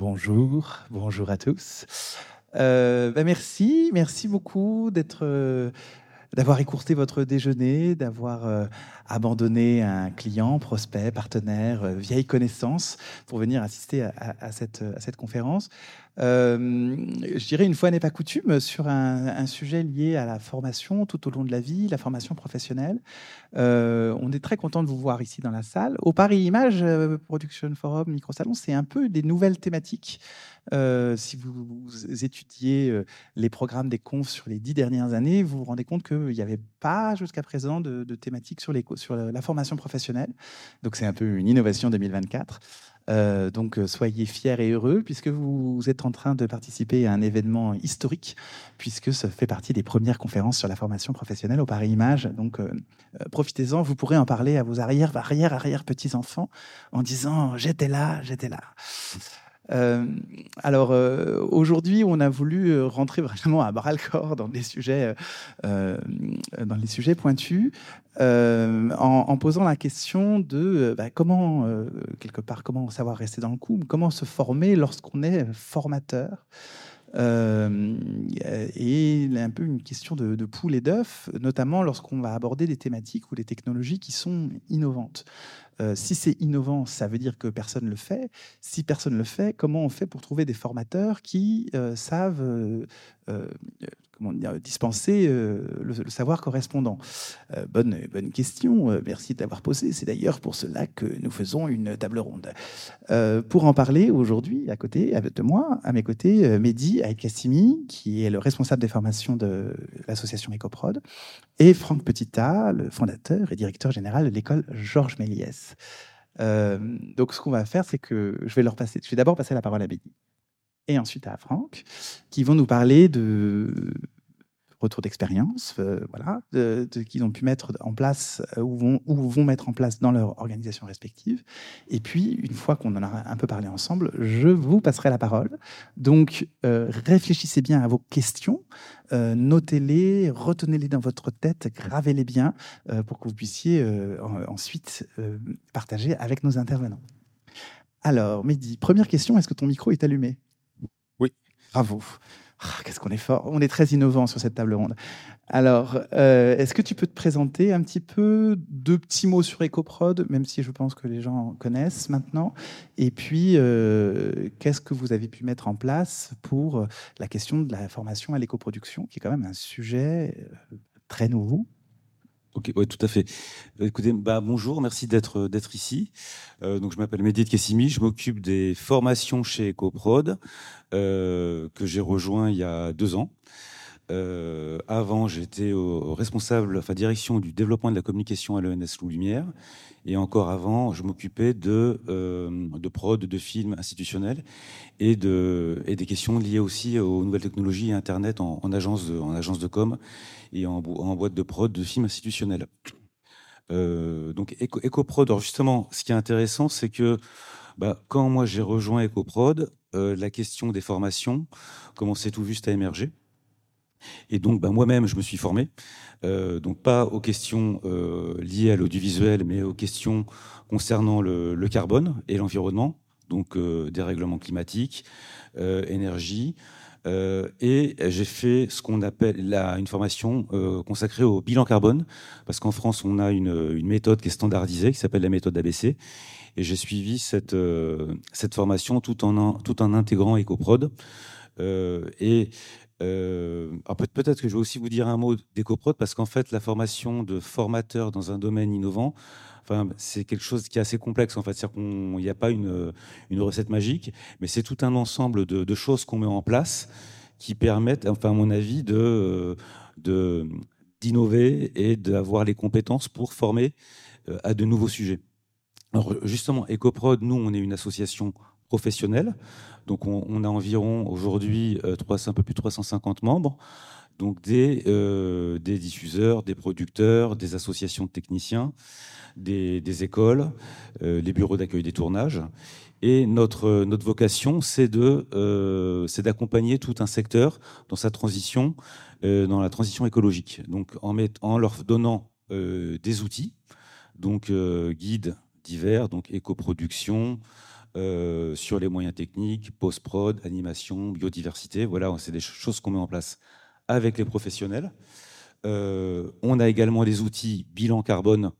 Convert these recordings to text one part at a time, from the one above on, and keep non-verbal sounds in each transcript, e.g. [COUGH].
Bonjour, bonjour à tous. Euh, bah, merci, merci beaucoup d'être, euh, d'avoir écourté votre déjeuner, d'avoir euh, abandonné un client, prospect, partenaire, vieille connaissance pour venir assister à, cette, à cette conférence. Je dirais une fois n'est pas coutume sur un, sujet lié à la formation tout au long de la vie, la formation professionnelle. on est très content de vous voir ici dans la salle. Au Paris Image Production Forum Microsalon, c'est un peu des nouvelles thématiques euh, si vous, étudiez euh, les programmes des confs sur les dix dernières années, vous vous rendez compte qu'il n'y avait pas jusqu'à présent de, thématiques sur, les, sur la formation professionnelle. Donc c'est un peu une innovation 2024. Euh, donc soyez fiers et heureux puisque vous êtes en train de participer à un événement historique puisque ça fait partie des premières conférences sur la formation professionnelle au Paris Image. Donc profitez-en, vous pourrez en parler à vos arrière, arrière, arrière petits enfants en disant j'étais là, j'étais là. Euh, alors euh, aujourd'hui, on a voulu euh, rentrer vraiment à bras le corps dans des sujets, dans les sujets pointus, en, posant la question de bah, comment quelque part comment savoir rester dans le coup, comment se former lorsqu'on est formateur. et un peu une question de, de poule et d'œuf, notamment lorsqu'on va aborder des thématiques ou des technologies qui sont innovantes. Euh, si c'est innovant, ça veut dire que personne ne le fait. Si personne ne le fait, comment on fait pour trouver des formateurs qui euh, savent euh, comment dire, dispenser le, savoir correspondant? Bonne, bonne question, merci d'avoir posé. C'est d'ailleurs pour cela que nous faisons une table ronde. pour en parler aujourd'hui, à côté de moi, à mes côtés, Mehdi Aïkassimi, qui est le responsable des formations de l'association EcoProd, et Franck Petita, le fondateur et directeur général de l'école Georges Méliès. Euh, donc, ce qu'on va faire, c'est que je vais leur passer. Je vais d'abord passer la parole à Béni et ensuite à Franck, qui vont nous parler de retour d'expérience, euh, voilà, qu'ils ont pu mettre en place euh, ou, vont, ou vont mettre en place dans leur organisation respective. Et puis, une fois qu'on en a un peu parlé ensemble, je vous passerai la parole. Donc, euh, réfléchissez bien à vos questions, notez-les, retenez-les dans votre tête, gravez-les bien pour que vous puissiez ensuite partager avec nos intervenants. Alors, Mehdi, première question, est-ce que ton micro est allumé? Oui. Bravo. Ah, qu'est-ce qu'on est fort. On est très innovant sur cette table ronde. Alors, euh, est-ce que tu peux te présenter un petit peu, deux petits mots sur EcoProd, même si je pense que les gens connaissent maintenant. Et puis, euh, qu'est-ce que vous avez pu mettre en place pour la question de la formation à l'écoproduction, qui est quand même un sujet euh, très nouveau? Ok, ouais, tout à fait. Écoutez, bah, bonjour, merci d'être d'être ici. Euh, donc, je m'appelle Mehdi Kessimi, je m'occupe des formations chez EcoProd, euh, que j'ai rejoint il y a deux ans. Euh, avant, j'étais au, responsable, enfin direction du développement de la communication à l'ENS Loup Lumière. Et encore avant, je m'occupais de, euh, de prod, de films institutionnels et, de, et des questions liées aussi aux nouvelles technologies et Internet en, agence, de, en agence de com et en, boîte de prod de films institutionnels. Euh, donc EcoProd, alors justement, ce qui est intéressant, c'est que bah, quand moi j'ai rejoint EcoProd, la question des formations commençait tout juste à émerger. Et donc, bah, moi-même, je me suis formé, euh, donc pas aux questions euh, liées à l'audiovisuel, mais aux questions concernant le, carbone et l'environnement, donc euh, dérèglement climatique, euh, énergie. Et j'ai fait ce qu'on appelle la, une formation consacrée au bilan carbone, parce qu'en France, on a une, méthode qui est standardisée, qui s'appelle la méthode ABC. Et j'ai suivi cette, cette formation tout en, tout en intégrant EcoProd. Et euh, peut-être que je vais aussi vous dire un mot d'écoprod parce qu'en fait, la formation de formateur dans un domaine innovant, enfin, c'est quelque chose qui est assez complexe. En fait, c'est-à-dire qu'il n'y a pas une, une, recette magique, mais c'est tout un ensemble de, choses qu'on met en place qui permettent, enfin, à mon avis, de d'innover et d'avoir les compétences pour former euh, à de nouveaux sujets. Alors justement, EcoProd, nous, on est une association professionnelle. Donc on, a environ aujourd'hui euh, un peu plus de 350 membres, donc des, euh, des diffuseurs, des producteurs, des associations de techniciens, des, écoles, euh, les bureaux d'accueil des tournages. Et notre, vocation, c'est d'accompagner tout un secteur dans sa transition, dans la transition écologique. Donc en, en leur donnant des outils, donc guides divers, donc éco-production, sur les moyens techniques, post-prod, animation, biodiversité. Voilà, c'est des choses qu'on met en place avec les professionnels. on a également des outils bilan carbone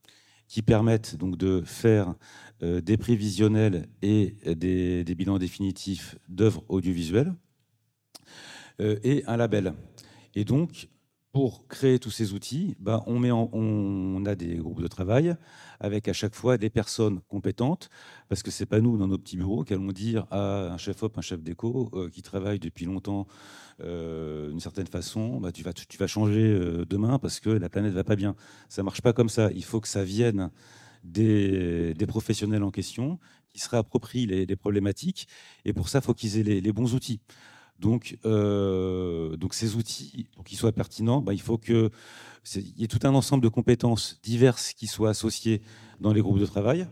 qui permettent donc de faire des prévisionnels et des, des bilans définitifs d'œuvres audiovisuelles et un label. Et donc, pour créer tous ces outils, bah, on, a des groupes de travail avec à chaque fois des personnes compétentes, parce que c'est pas nous, dans nos petits bureaux, qui allons dire à un chef-op, un chef d'éco, euh, qui travaille depuis longtemps euh, d'une certaine façon, bah, tu, vas, changer euh, demain parce que la planète va pas bien. Ça marche pas comme ça. Il faut que ça vienne des, professionnels en question, qui se réapproprient les, problématiques, et pour ça, il faut qu'ils aient les bons outils. Donc, euh, donc ces outils, pour qu'ils soient pertinents, bah, il faut qu'il y ait tout un ensemble de compétences diverses qui soient associées dans les groupes de travail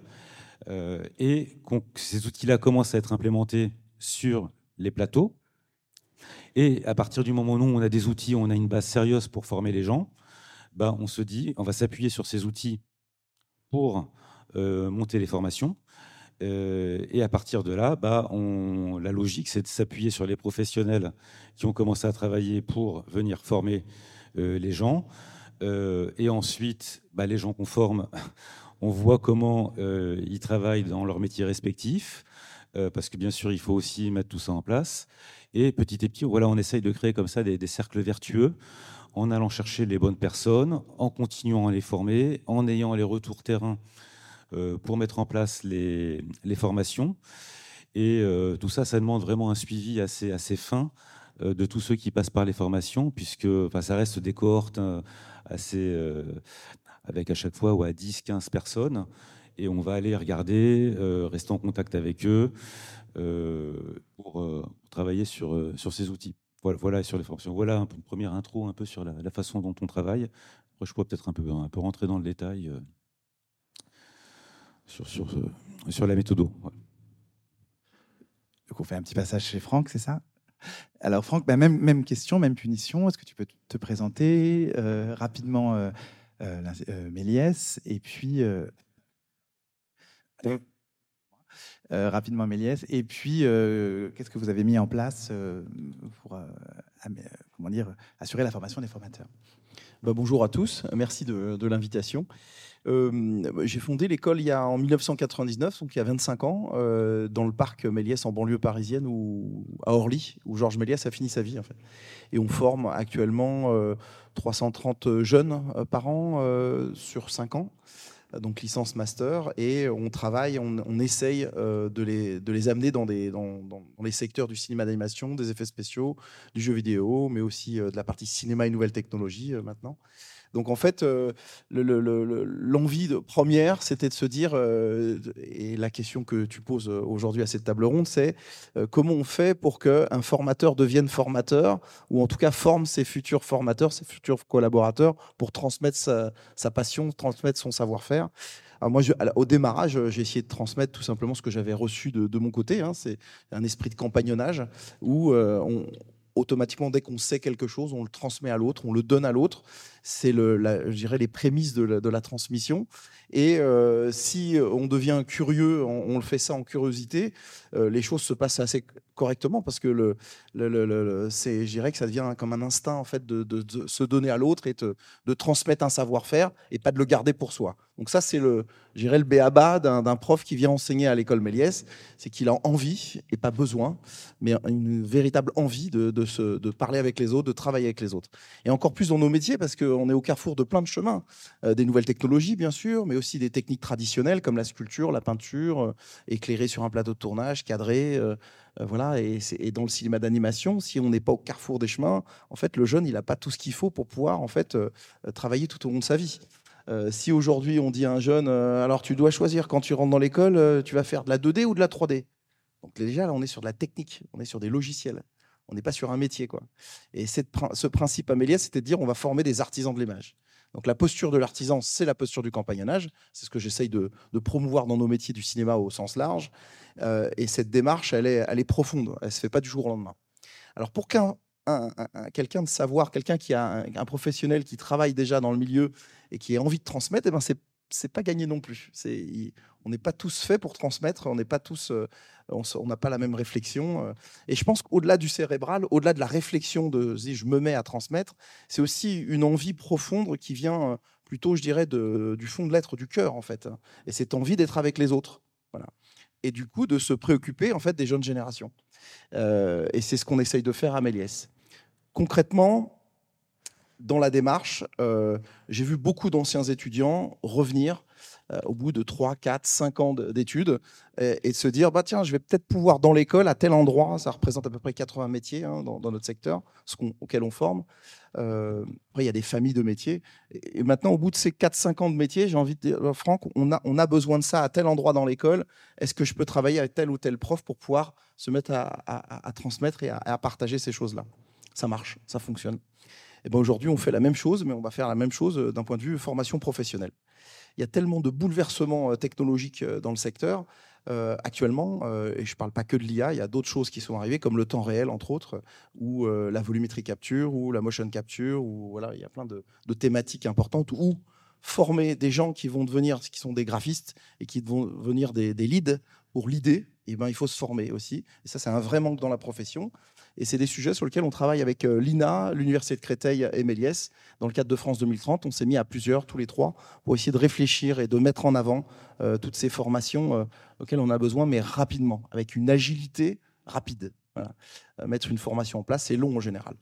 euh, et que ces outils-là commencent à être implémentés sur les plateaux. Et à partir du moment où on a des outils, on a une base sérieuse pour former les gens, bah, on se dit, on va s'appuyer sur ces outils pour euh, monter les formations. Euh, et à partir de là, bah, la logique, c'est de s'appuyer sur les professionnels qui ont commencé à travailler pour venir former euh, les gens. Euh, et ensuite, bah, les gens qu'on forme, [LAUGHS] on voit comment ils travaillent dans leur métier respectif, parce que bien sûr, il faut aussi mettre tout ça en place. Et petit à petit, voilà, on essaye de créer comme ça des, des cercles vertueux en allant chercher les bonnes personnes, en continuant à les former, en ayant les retours terrain pour mettre en place les, formations. Et euh, tout ça, ça demande vraiment un suivi assez, fin euh, de tous ceux qui passent par les formations, puisque ça reste des cohortes assez, avec à chaque fois ou à 10, 15 personnes. Et on va aller regarder, rester en contact avec eux pour travailler sur, sur ces outils. Voilà, voilà, sur les formations. Voilà une première intro un peu sur la, la façon dont on travaille. Après, je pourrais peut-être un peu, un peu rentrer dans le détail sur, sur, sur la méthode. Donc on fait un petit passage chez Franck, c'est ça? Alors Franck, bah, même, même question, même punition. Est-ce que tu peux te présenter euh, rapidement euh, euh, Méliès et puis rapidement Méliès et puis qu'est-ce que vous avez mis en place pour comment dire assurer la formation des formateurs? Bah, Bonjour à tous, merci de, l'invitation. Euh, j'ai fondé l'école il y a en 1999, donc il y a 25 ans, euh, dans le parc Méliès en banlieue parisienne ou à Orly, où Georges Méliès a fini sa vie en fait. Et on forme actuellement 330 euh, jeunes par an sur 5 ans donc licence master, et on travaille, on, essaye de, les, de les amener dans, les secteurs du cinéma d'animation, des effets spéciaux, du jeu vidéo, mais aussi de la partie cinéma et nouvelles technologies maintenant. Donc en fait, euh, l'envie première, c'était de se dire, euh, et la question que tu poses aujourd'hui à cette table ronde, c'est euh, comment on fait pour qu'un formateur devienne formateur, ou en tout cas forme ses futurs formateurs, ses futurs collaborateurs, pour transmettre sa, passion, transmettre son savoir-faire. moi, au démarrage, j'ai essayé de transmettre tout simplement ce que j'avais reçu de, mon côté. Hein. c'est un esprit de compagnonnage où on, automatiquement, dès qu'on sait quelque chose, on le transmet à l'autre, on le donne à l'autre. C'est, le, je dirais, les prémices de la, transmission. Et euh, si on devient curieux, on, le fait ça en curiosité, euh, les choses se passent assez correctement parce que le, c'est, je dirais que ça devient comme un instinct en fait de, se donner à l'autre et de transmettre un savoir-faire et pas de le garder pour soi. Donc ça, c'est le, le béaba d'un prof qui vient enseigner à l'école Méliès, c'est qu'il a envie et pas besoin, mais une véritable envie de, se, de parler avec les autres, de travailler avec les autres. Et encore plus dans nos métiers parce qu'on est au carrefour de plein de chemins, euh, des nouvelles technologies bien sûr, mais aussi des techniques traditionnelles comme la sculpture, la peinture, euh, éclairée sur un plateau de tournage, cadré. Euh, voilà, et, dans le cinéma d'animation, si on n'est pas au carrefour des chemins, en fait, le jeune, il n'a pas tout ce qu'il faut pour pouvoir en fait travailler tout au long de sa vie. Euh, si aujourd'hui on dit à un jeune, euh, alors tu dois choisir quand tu rentres dans l'école, euh, tu vas faire de la 2D ou de la 3D. Donc déjà là, on est sur de la technique, on est sur des logiciels. On n'est pas sur un métier. quoi. Et ce principe Amélia, c'était de dire on va former des artisans de l'image. Donc la posture de l'artisan, c'est la posture du compagnonnage. C'est ce que j'essaye de, promouvoir dans nos métiers du cinéma au sens large. et cette démarche, elle est, profonde. Elle ne se fait pas du jour au lendemain. Alors pour qu'un quelqu'un de savoir, quelqu'un qui a un, professionnel qui travaille déjà dans le milieu et qui a envie de transmettre, eh ben c'est pas gagné non plus. On n'est pas tous faits pour transmettre, on n'est pas tous, euh, on n'a pas la même réflexion. Euh. Et je pense qu'au-delà du cérébral, au-delà de la réflexion de si je me mets à transmettre, c'est aussi une envie profonde qui vient euh, plutôt, je dirais, du fond de l'être, du cœur en fait. Et cette envie d'être avec les autres. Voilà. Et du coup, de se préoccuper en fait des jeunes générations. et c'est ce qu'on essaye de faire à Méliès. Concrètement, dans la démarche, j'ai vu beaucoup d'anciens étudiants revenir euh, au bout de 3, 4, 5 ans d'études et, de se dire bah, tiens, je vais peut-être pouvoir dans l'école, à tel endroit, ça représente à peu près 80 métiers hein, dans, notre secteur, auquel on forme. Euh, après, il y a des familles de métiers. Et, maintenant, au bout de ces 4-5 ans de métier, j'ai envie de dire, Franck, on a, on a besoin de ça à tel endroit dans l'école. Est-ce que je peux travailler avec tel ou tel prof pour pouvoir se mettre à, transmettre et à, partager ces choses-là? Ça marche, ça fonctionne. Et ben aujourd'hui, on fait la même chose, mais on va faire la même chose euh, d'un point de vue formation professionnelle il y a tellement de bouleversements euh, technologiques euh, dans le secteur euh, actuellement, et je ne parle pas que de l'IA, il y a d'autres choses qui sont arrivées, comme le temps réel, entre autres, ou la volumétrie capture, ou la motion capture, ou voilà, il y a plein de, thématiques importantes, ou former des gens qui vont devenir, qui sont des graphistes, et qui vont devenir des, leads pour l'idée, eh ben, il faut se former aussi. Et ça, c'est un vrai manque dans la profession. Et c'est des sujets sur lesquels on travaille avec euh, l'INA, l'Université de Créteil et Méliès. Dans le cadre de France 2030, on s'est mis à plusieurs, tous les trois, pour essayer de réfléchir et de mettre en avant euh, toutes ces formations euh, auxquelles on a besoin, mais rapidement, avec une agilité rapide. mettre une formation en place, c'est long en général.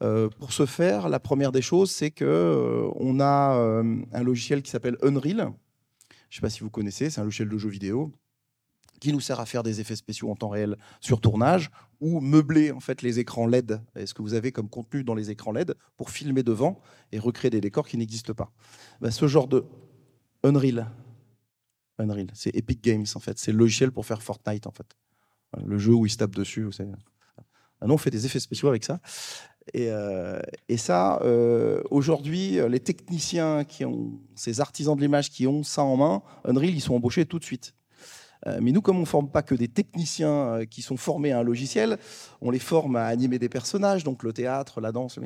pour ce faire, la première des choses, c'est que on a un logiciel qui s'appelle Unreal. Je ne sais pas si vous connaissez, c'est un logiciel de jeux vidéo qui nous sert à faire des effets spéciaux en temps réel sur tournage ou meubler en fait les écrans LED. est ce que vous avez comme contenu dans les écrans LED pour filmer devant et recréer des décors qui n'existent pas? Ben, ce genre de Unreal, Unreal, c'est Epic Games en fait, c'est le logiciel pour faire Fortnite en fait, le jeu où ils se tapent dessus. Vous. Maintenant, on fait des effets spéciaux avec ça. Et, euh, ça, euh, aujourd'hui, les techniciens qui ont, ces artisans de l'image qui ont ça en main, Unreal, ils sont embauchés tout de suite. Euh, mais nous, comme on ne forme pas que des techniciens euh, qui sont formés à un logiciel, on les forme à animer des personnages, donc le théâtre, la danse,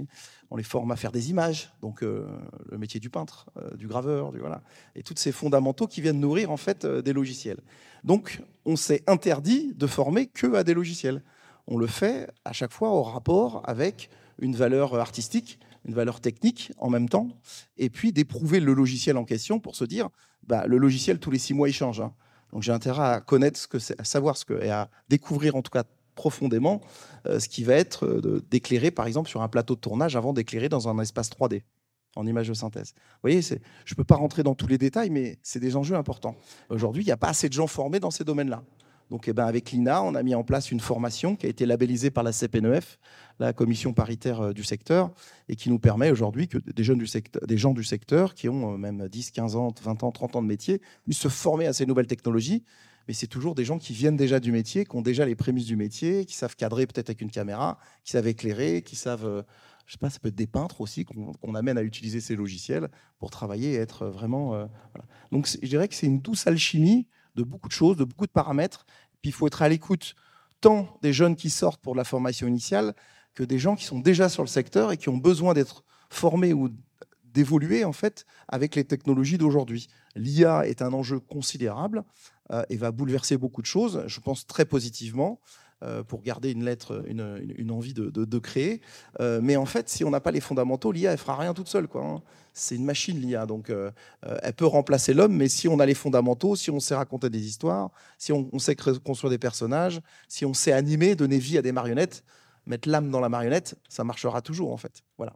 on les forme à faire des images, donc euh, le métier du peintre, du graveur, du, voilà, et tous ces fondamentaux qui viennent nourrir en fait des logiciels. Donc, on s'est interdit de former que à des logiciels. On le fait à chaque fois au rapport avec une valeur artistique, une valeur technique en même temps, et puis d'éprouver le logiciel en question pour se dire, bah, le logiciel tous les six mois il change. Hein. Donc j'ai intérêt à connaître ce que c'est, à savoir ce que, et à découvrir en tout cas profondément euh, ce qui va être euh, d'éclairer par exemple sur un plateau de tournage avant d'éclairer dans un espace 3D en image de synthèse. Vous voyez, je ne peux pas rentrer dans tous les détails, mais c'est des enjeux importants. Aujourd'hui, il n'y a pas assez de gens formés dans ces domaines-là. Donc, eh ben, avec l'INA, on a mis en place une formation qui a été labellisée par la CPNEF, la commission paritaire euh, du secteur, et qui nous permet aujourd'hui que des, jeunes du des gens du secteur qui ont euh, même 10, 15 ans, 20 ans, 30 ans de métier puissent se former à ces nouvelles technologies. Mais c'est toujours des gens qui viennent déjà du métier, qui ont déjà les prémices du métier, qui savent cadrer peut-être avec une caméra, qui savent éclairer, qui savent, euh, je sais pas, ça peut être des peintres aussi qu'on amène à utiliser ces logiciels pour travailler et être vraiment. Donc je dirais que c'est une douce alchimie de beaucoup de choses, de beaucoup de paramètres. Puis il faut être à l'écoute tant des jeunes qui sortent pour la formation initiale que des gens qui sont déjà sur le secteur et qui ont besoin d'être formés ou d'évoluer en fait avec les technologies d'aujourd'hui. L'IA est un enjeu considérable euh, et va bouleverser beaucoup de choses, je pense très positivement. Euh, pour garder une lettre, une, envie de, créer. Euh, mais en fait, si on n'a pas les fondamentaux, l'IA, elle fera rien toute seule. Quoi, hein. C'est une machine, l'IA. Donc, euh, elle peut remplacer l'homme, mais si on a les fondamentaux, si on sait raconter des histoires, si on, sait construire des personnages, si on sait animer, donner vie à des marionnettes, mettre l'âme dans la marionnette, ça marchera toujours, en fait. Voilà.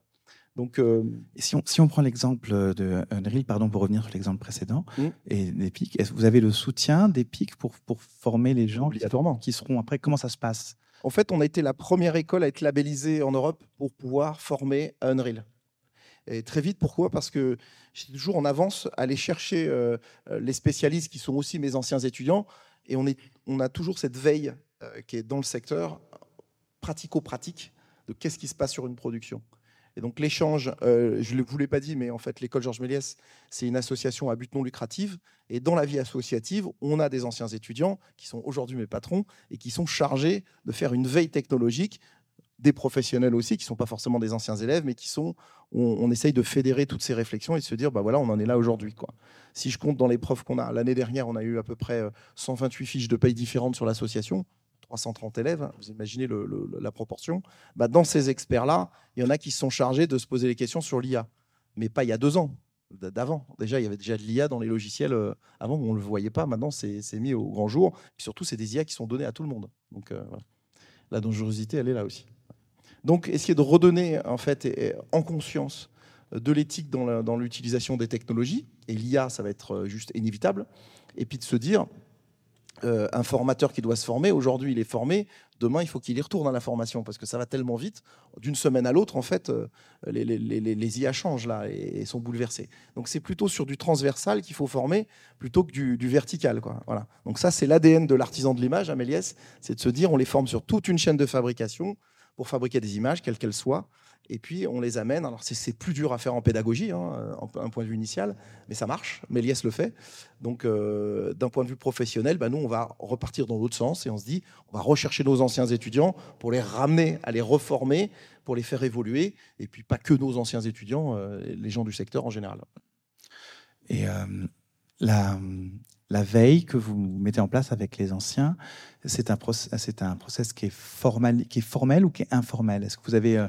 Donc, euh, si, on, si, on, prend l'exemple de Unreal, pardon, pour revenir sur l'exemple précédent, mmh. et d'Epic, est-ce que vous avez le soutien d'Epic pour, pour former les gens Obligatoirement. Qui, seront après? Comment ça se passe? En fait, on a été la première école à être labellisée en Europe pour pouvoir former à Unreal. Et très vite, pourquoi? Parce que j'étais toujours en avance à aller chercher euh, euh, les spécialistes qui sont aussi mes anciens étudiants, et on, est, on a toujours cette veille qui est dans le secteur pratico-pratique de qu'est-ce qui se passe sur une production. Et donc l'échange, euh, je ne vous l'ai pas dit, mais en fait l'école Georges Méliès, c'est une association à but non lucratif. Et dans la vie associative, on a des anciens étudiants qui sont aujourd'hui mes patrons et qui sont chargés de faire une veille technologique des professionnels aussi, qui ne sont pas forcément des anciens élèves, mais qui sont, on, essaye de fédérer toutes ces réflexions et de se dire, bah voilà, on en est là aujourd'hui. Si je compte dans les profs qu'on a, l'année dernière, on a eu à peu près 128 fiches de paye différentes sur l'association, 330 élèves, vous imaginez la proportion. Bah, dans ces experts-là, il y en a qui sont chargés de se poser les questions sur l'IA, mais pas il y a deux ans, d'avant. Déjà, il y avait déjà de l'IA dans les logiciels. Euh, avant, on ne le voyait pas. Maintenant, c'est mis au grand jour. Et surtout, c'est des IA qui sont donnés à tout le monde. Donc, euh, la dangerosité, elle est là aussi. Donc, essayer de redonner, en fait, en conscience de l'éthique dans l'utilisation des technologies? Et l'IA, ça va être euh, juste inévitable. Et puis de se dire, euh, un formateur qui doit se former, aujourd'hui il est formé, demain il faut qu'il y retourne à la formation parce que ça va tellement vite. D'une semaine à l'autre, en fait, euh, les, les, IA changent là et, sont bouleversés. Donc c'est plutôt sur du transversal qu'il faut former plutôt que du, vertical. Quoi. Voilà. Donc ça c'est l'ADN de l'artisan de l'image à Méliès, c'est de se dire on les forme sur toute une chaîne de fabrication pour fabriquer des images, quelles qu'elles soient et puis on les amène. Alors c'est plus dur à faire en pédagogie, hein, un point de vue initial, mais ça marche. Méliès le fait. Donc euh, d'un point de vue professionnel, bah, nous on va repartir dans l'autre sens et on se dit on va rechercher nos anciens étudiants pour les ramener, à les reformer, pour les faire évoluer. Et puis pas que nos anciens étudiants, euh, les gens du secteur en général. Et euh, la, veille que vous mettez en place avec les anciens, c'est un, process qui est formel ou qui est informel? Est-ce que vous avez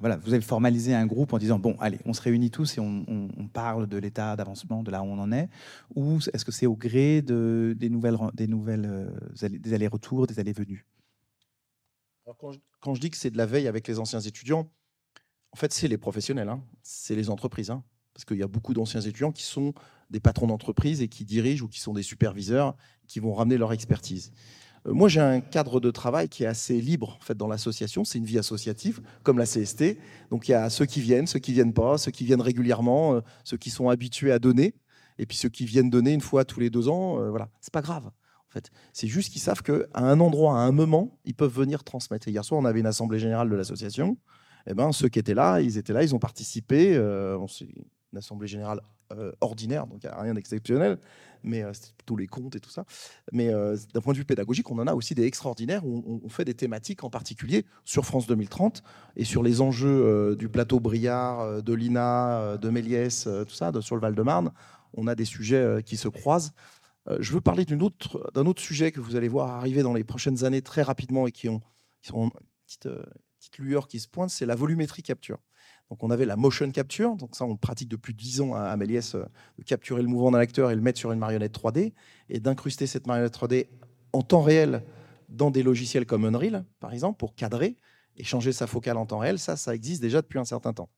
voilà, vous avez formalisé un groupe en disant bon, allez, on se réunit tous et on, parle de l'état d'avancement, de là où on en est, ou est-ce que c'est au gré de, des nouvelles, des nouvelles, euh, des allers-retours, des allées-venues quand, je, dis que c'est de la veille avec les anciens étudiants, en fait, c'est les professionnels, hein. c'est les entreprises, hein. parce qu'il y a beaucoup d'anciens étudiants qui sont des patrons d'entreprise et qui dirigent ou qui sont des superviseurs, qui vont ramener leur expertise. Euh, moi, j'ai un cadre de travail qui est assez libre en fait, dans l'association. C'est une vie associative, comme la CST. Donc, il y a ceux qui viennent, ceux qui viennent pas, ceux qui viennent régulièrement, euh, ceux qui sont habitués à donner, et puis ceux qui viennent donner une fois tous les deux ans. Euh, voilà, c'est pas grave. En fait, c'est juste qu'ils savent qu'à un endroit, à un moment, ils peuvent venir transmettre. hier soir, on avait une assemblée générale de l'association. Eh ben, ceux qui étaient là, ils étaient là, ils ont participé. Euh, une assemblée générale ordinaire, donc il n'y a rien d'exceptionnel mais euh, c'est plutôt les comptes et tout ça. Mais euh, d'un point de vue pédagogique, on en a aussi des extraordinaires où on, fait des thématiques en particulier sur France 2030 et sur les enjeux euh, du plateau Briard, de l'INA, de Méliès, tout ça, sur le Val-de-Marne. On a des sujets qui se croisent. je veux parler d'un autre, sujet que vous allez voir arriver dans les prochaines années très rapidement et qui, ont, qui sont une petite lueur qui se pointe, c'est la volumétrie capture. Donc on avait la motion capture, donc ça on pratique depuis 10 ans à Méliès, euh, de capturer le mouvement d'un acteur et le mettre sur une marionnette 3D, et d'incruster cette marionnette 3D en temps réel dans des logiciels comme Unreal, par exemple, pour cadrer et changer sa focale en temps réel. Ça, ça existe déjà depuis un certain temps.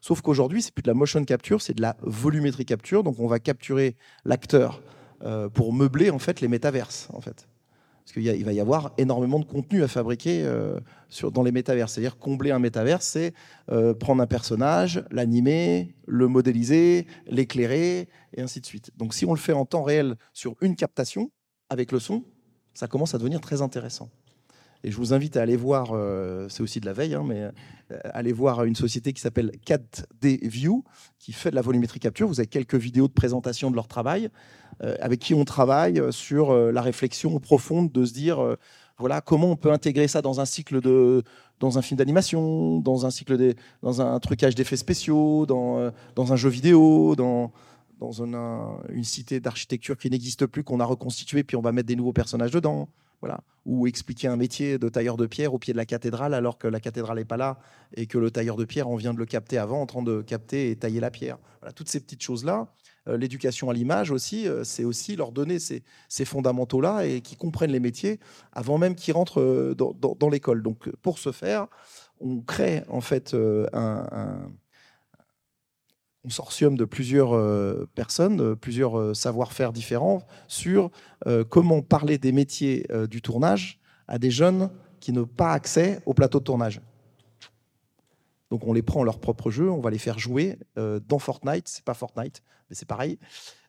Sauf qu'aujourd'hui, c'est plus de la motion capture, c'est de la volumétrie capture. Donc on va capturer l'acteur euh, pour meubler en fait les métaverses, en fait. Parce qu'il va y avoir énormément de contenu à fabriquer euh, dans les métavers. C'est-à-dire combler un métavers, c'est euh, prendre un personnage, l'animer, le modéliser, l'éclairer, et ainsi de suite. Donc si on le fait en temps réel sur une captation, avec le son, ça commence à devenir très intéressant. Et je vous invite à aller voir, euh, c'est aussi de la veille, hein, mais aller voir une société qui s'appelle 4D View, qui fait de la volumétrie capture. Vous avez quelques vidéos de présentation de leur travail. Euh, avec qui on travaille euh, sur euh, la réflexion profonde de se dire voilà comment on peut intégrer ça dans un cycle de dans un film d'animation, dans un cycle de, dans un trucage d'effets spéciaux, dans, dans un jeu vidéo, dans dans une cité d'architecture qui n'existe plus qu'on a reconstitué puis on va mettre des nouveaux personnages dedans. Ou expliquer un métier de tailleur de pierre au pied de la cathédrale alors que la cathédrale n'est pas là et que le tailleur de pierre, on vient de le capter avant en train de capter et tailler la pierre. Toutes ces petites choses-là, euh, l'éducation à l'image aussi, euh, c'est aussi leur donner ces, fondamentaux-là et qu'ils comprennent les métiers avant même qu'ils rentrent euh, dans, l'école. Donc pour ce faire, on crée en fait un, consortium de plusieurs personnes, plusieurs savoir-faire différents sur comment parler des métiers du tournage à des jeunes qui n'ont pas accès au plateau de tournage. Donc on les prend leur propre jeu, on va les faire jouer euh, dans Fortnite, c'est pas Fortnite, mais c'est pareil,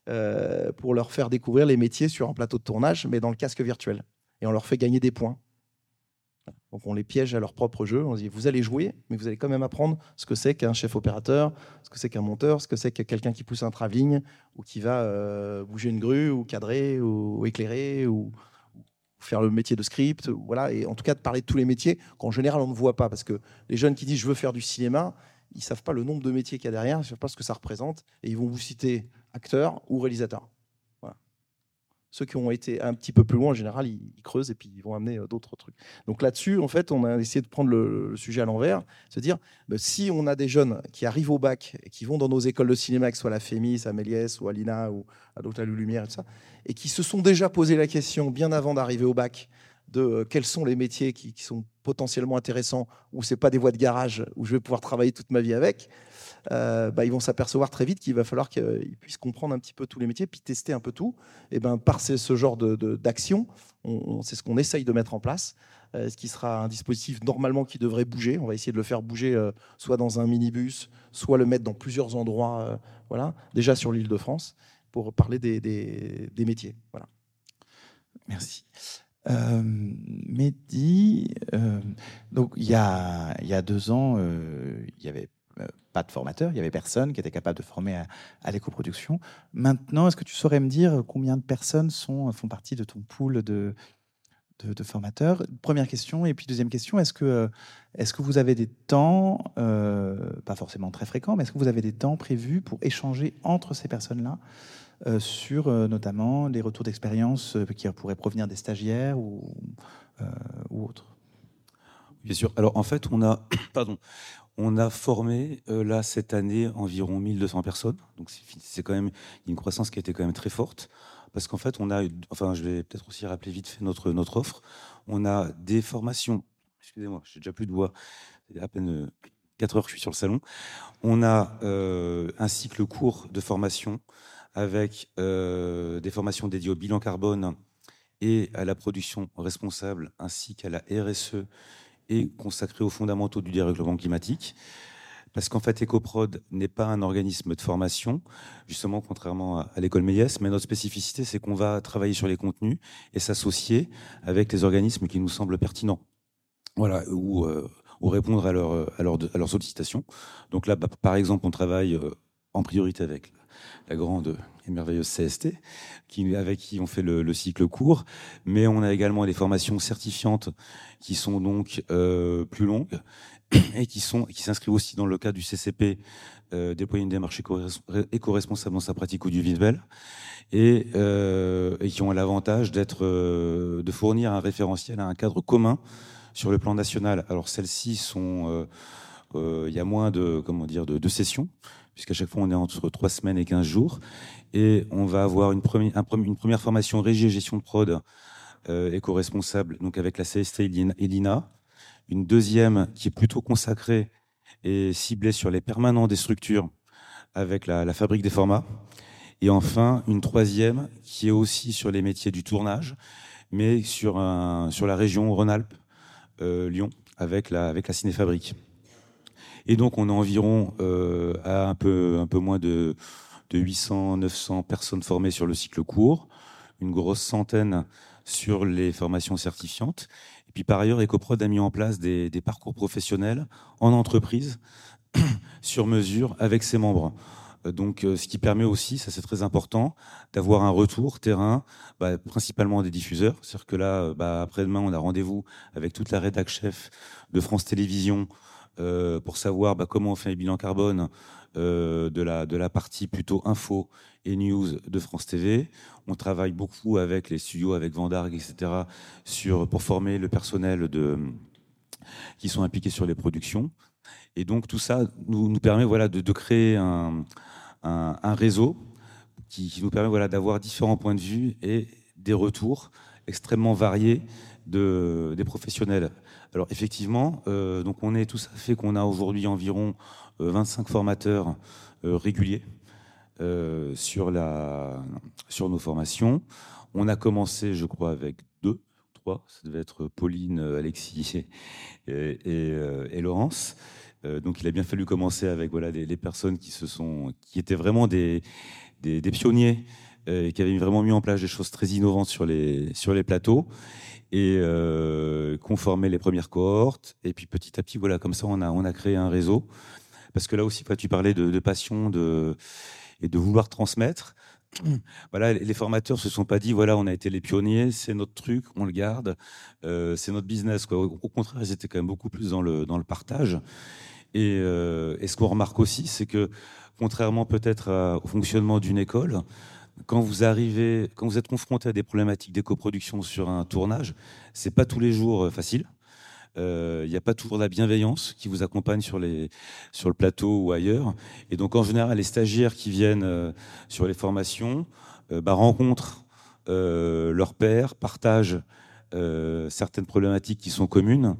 euh, pour leur faire découvrir les métiers sur un plateau de tournage, mais dans le casque virtuel. Et on leur fait gagner des points. Donc on les piège à leur propre jeu, on dit vous allez jouer, mais vous allez quand même apprendre ce que c'est qu'un chef opérateur, ce que c'est qu'un monteur, ce que c'est que quelqu'un qui pousse un travelling, ou qui va euh, bouger une grue, ou cadrer, ou, éclairer, ou faire le métier de script, voilà, et en tout cas de parler de tous les métiers qu'en général on ne voit pas, parce que les jeunes qui disent je veux faire du cinéma, ils savent pas le nombre de métiers qu'il y a derrière, ils savent pas ce que ça représente, et ils vont vous citer acteur ou réalisateur. Ceux qui ont été un petit peu plus loin, en général, ils, creusent et puis ils vont amener euh, d'autres trucs. Donc là-dessus, en fait, on a essayé de prendre le, sujet à l'envers, se dire, bah, si on a des jeunes qui arrivent au bac et qui vont dans nos écoles de cinéma, que ce soit la FEMIS, à Méliès ou à l'INA ou à l'Hôtel Lumière et tout ça, et qui se sont déjà posé la question bien avant d'arriver au bac de euh, quels sont les métiers qui, sont potentiellement intéressants, ou c'est pas des voies de garage où je vais pouvoir travailler toute ma vie avec, euh, bah, ils vont s'apercevoir très vite qu'il va falloir qu'ils puissent comprendre un petit peu tous les métiers, puis tester un peu tout. Et ben par ce, genre d'action, de, c'est ce qu'on essaye de mettre en place. Euh, ce qui sera un dispositif normalement qui devrait bouger. On va essayer de le faire bouger soit dans un minibus, soit le mettre dans plusieurs endroits, voilà, déjà sur l'île de France, pour parler des, métiers. Voilà. Merci. Euh, Mehdi, euh, donc il y a, y a deux ans, euh, il n'y avait euh, pas de formateur, il n'y avait personne qui était capable de former à, l'éco-production. Maintenant, est-ce que tu saurais me dire combien de personnes sont, font partie de ton pool de, formateurs? Première question. Et puis deuxième question, est-ce que, est que vous avez des temps, pas forcément très fréquents, mais est-ce que vous avez des temps prévus pour échanger entre ces personnes-là euh, sur euh, notamment les retours d'expérience euh, qui pourraient provenir des stagiaires ou, ou autres? Bien sûr. Alors en fait, on a, [COUGHS] pardon, on a formé là cette année environ 1200 personnes. Donc c'est quand même une croissance qui a été quand même très forte parce qu'en fait, on a, enfin, je vais peut-être aussi rappeler vite fait notre notre offre. On a des formations. Excusez-moi, j'ai déjà plus de voix. C'est à peine 4 heures que je suis sur le salon. On a un cycle court de formation avec euh, des formations dédiées au bilan carbone et à la production responsable, ainsi qu'à la RSE et consacrée aux fondamentaux du dérèglement climatique. Parce qu'en fait, EcoProd n'est pas un organisme de formation, justement, contrairement à, l'école Méliès, mais notre spécificité, c'est qu'on va travailler sur les contenus et s'associer avec les organismes qui nous semblent pertinents. Voilà, ou, euh, répondre à, leur, à leurs sollicitations. Donc là, bah, par exemple, on travaille euh, en priorité avec la grande et merveilleuse CST, avec qui on fait le, cycle court. Mais on a également des formations certifiantes qui sont donc euh, plus longues [CLEARS THROAT] et qui s'inscrivent aussi dans le cadre du CCP, euh, déployer une démarche éco-responsable dans sa pratique audiovisuelle, et, euh, et qui ont l'avantage d'être de fournir un référentiel à un cadre commun sur le plan national. Alors celles-ci sont il y a moins de comment dire de sessions puisqu'à chaque fois on est entre 3 semaines et 15 jours. Et on va avoir une, première, formation régie et gestion de prod euh, éco-responsable, donc avec la CST et l'INA. Une deuxième qui est plutôt consacrée et ciblée sur les permanents des structures avec la, la fabrique des formats. Et enfin, une troisième qui est aussi sur les métiers du tournage, mais sur, un, sur la région Rhône-Alpes, euh, Lyon, avec la, avec la Cinéfabrique. Et donc, on a environ euh, un, peu, un peu moins de, de 800, 900 personnes formées sur le cycle court, une grosse centaine sur les formations certifiantes. Et puis par ailleurs, EcoProd a mis en place des, parcours professionnels en entreprise [COUGHS] sur mesure avec ses membres. Donc, euh, ce qui permet aussi, ça c'est très important, d'avoir un retour terrain, bah, principalement des diffuseurs. C'est-à-dire que là, bah, après-demain, on a rendez-vous avec toute la rédac chef de France Télévisions euh, pour savoir bah, comment on fait un bilan carbone euh, de, la, partie plutôt info et news de France TV. On travaille beaucoup avec les studios, avec Vandarg, etc., sur, pour former le personnel qui sont impliqués sur les productions. Et donc tout ça nous, permet voilà, de, créer un, réseau qui, nous permet voilà, d'avoir différents points de vue et des retours extrêmement variés de, des professionnels. Alors effectivement, euh, donc on est tout ça fait qu'on a aujourd'hui environ 25 euh, formateurs euh, réguliers sur, la, sur nos formations. On a commencé, je crois, avec deux, trois. Ça devait être Pauline, Alexis et, Laurence. donc il a bien fallu commencer avec voilà les, personnes qui se sont, qui étaient vraiment des, des pionniers et qui avaient vraiment mis en place des choses très innovantes sur les sur les plateaux et euh, conformer les premières cohortes. Et puis petit à petit, voilà, comme ça, on a, on a créé un réseau. Parce que là aussi, tu parlais de, de passion de, et de vouloir transmettre. [CLEARS THROAT] voilà, les formateurs se sont pas dit voilà, on a été les pionniers, c'est notre truc, on le garde, euh, c'est notre business. Quoi. Au contraire, ils étaient quand même beaucoup plus dans le, dans le partage. Et, euh, et ce qu'on remarque aussi, c'est que contrairement peut-être au fonctionnement d'une école, quand vous arrivez, quand vous êtes confronté à des problématiques d'éco-production sur un tournage, c'est pas tous les jours euh, facile. Euh, il n'y a pas toujours la bienveillance qui vous accompagne sur, les, sur le plateau ou ailleurs. Et donc, en général, les stagiaires qui viennent euh, sur les formations bah, rencontrent leurs pairs, partagent certaines problématiques qui sont communes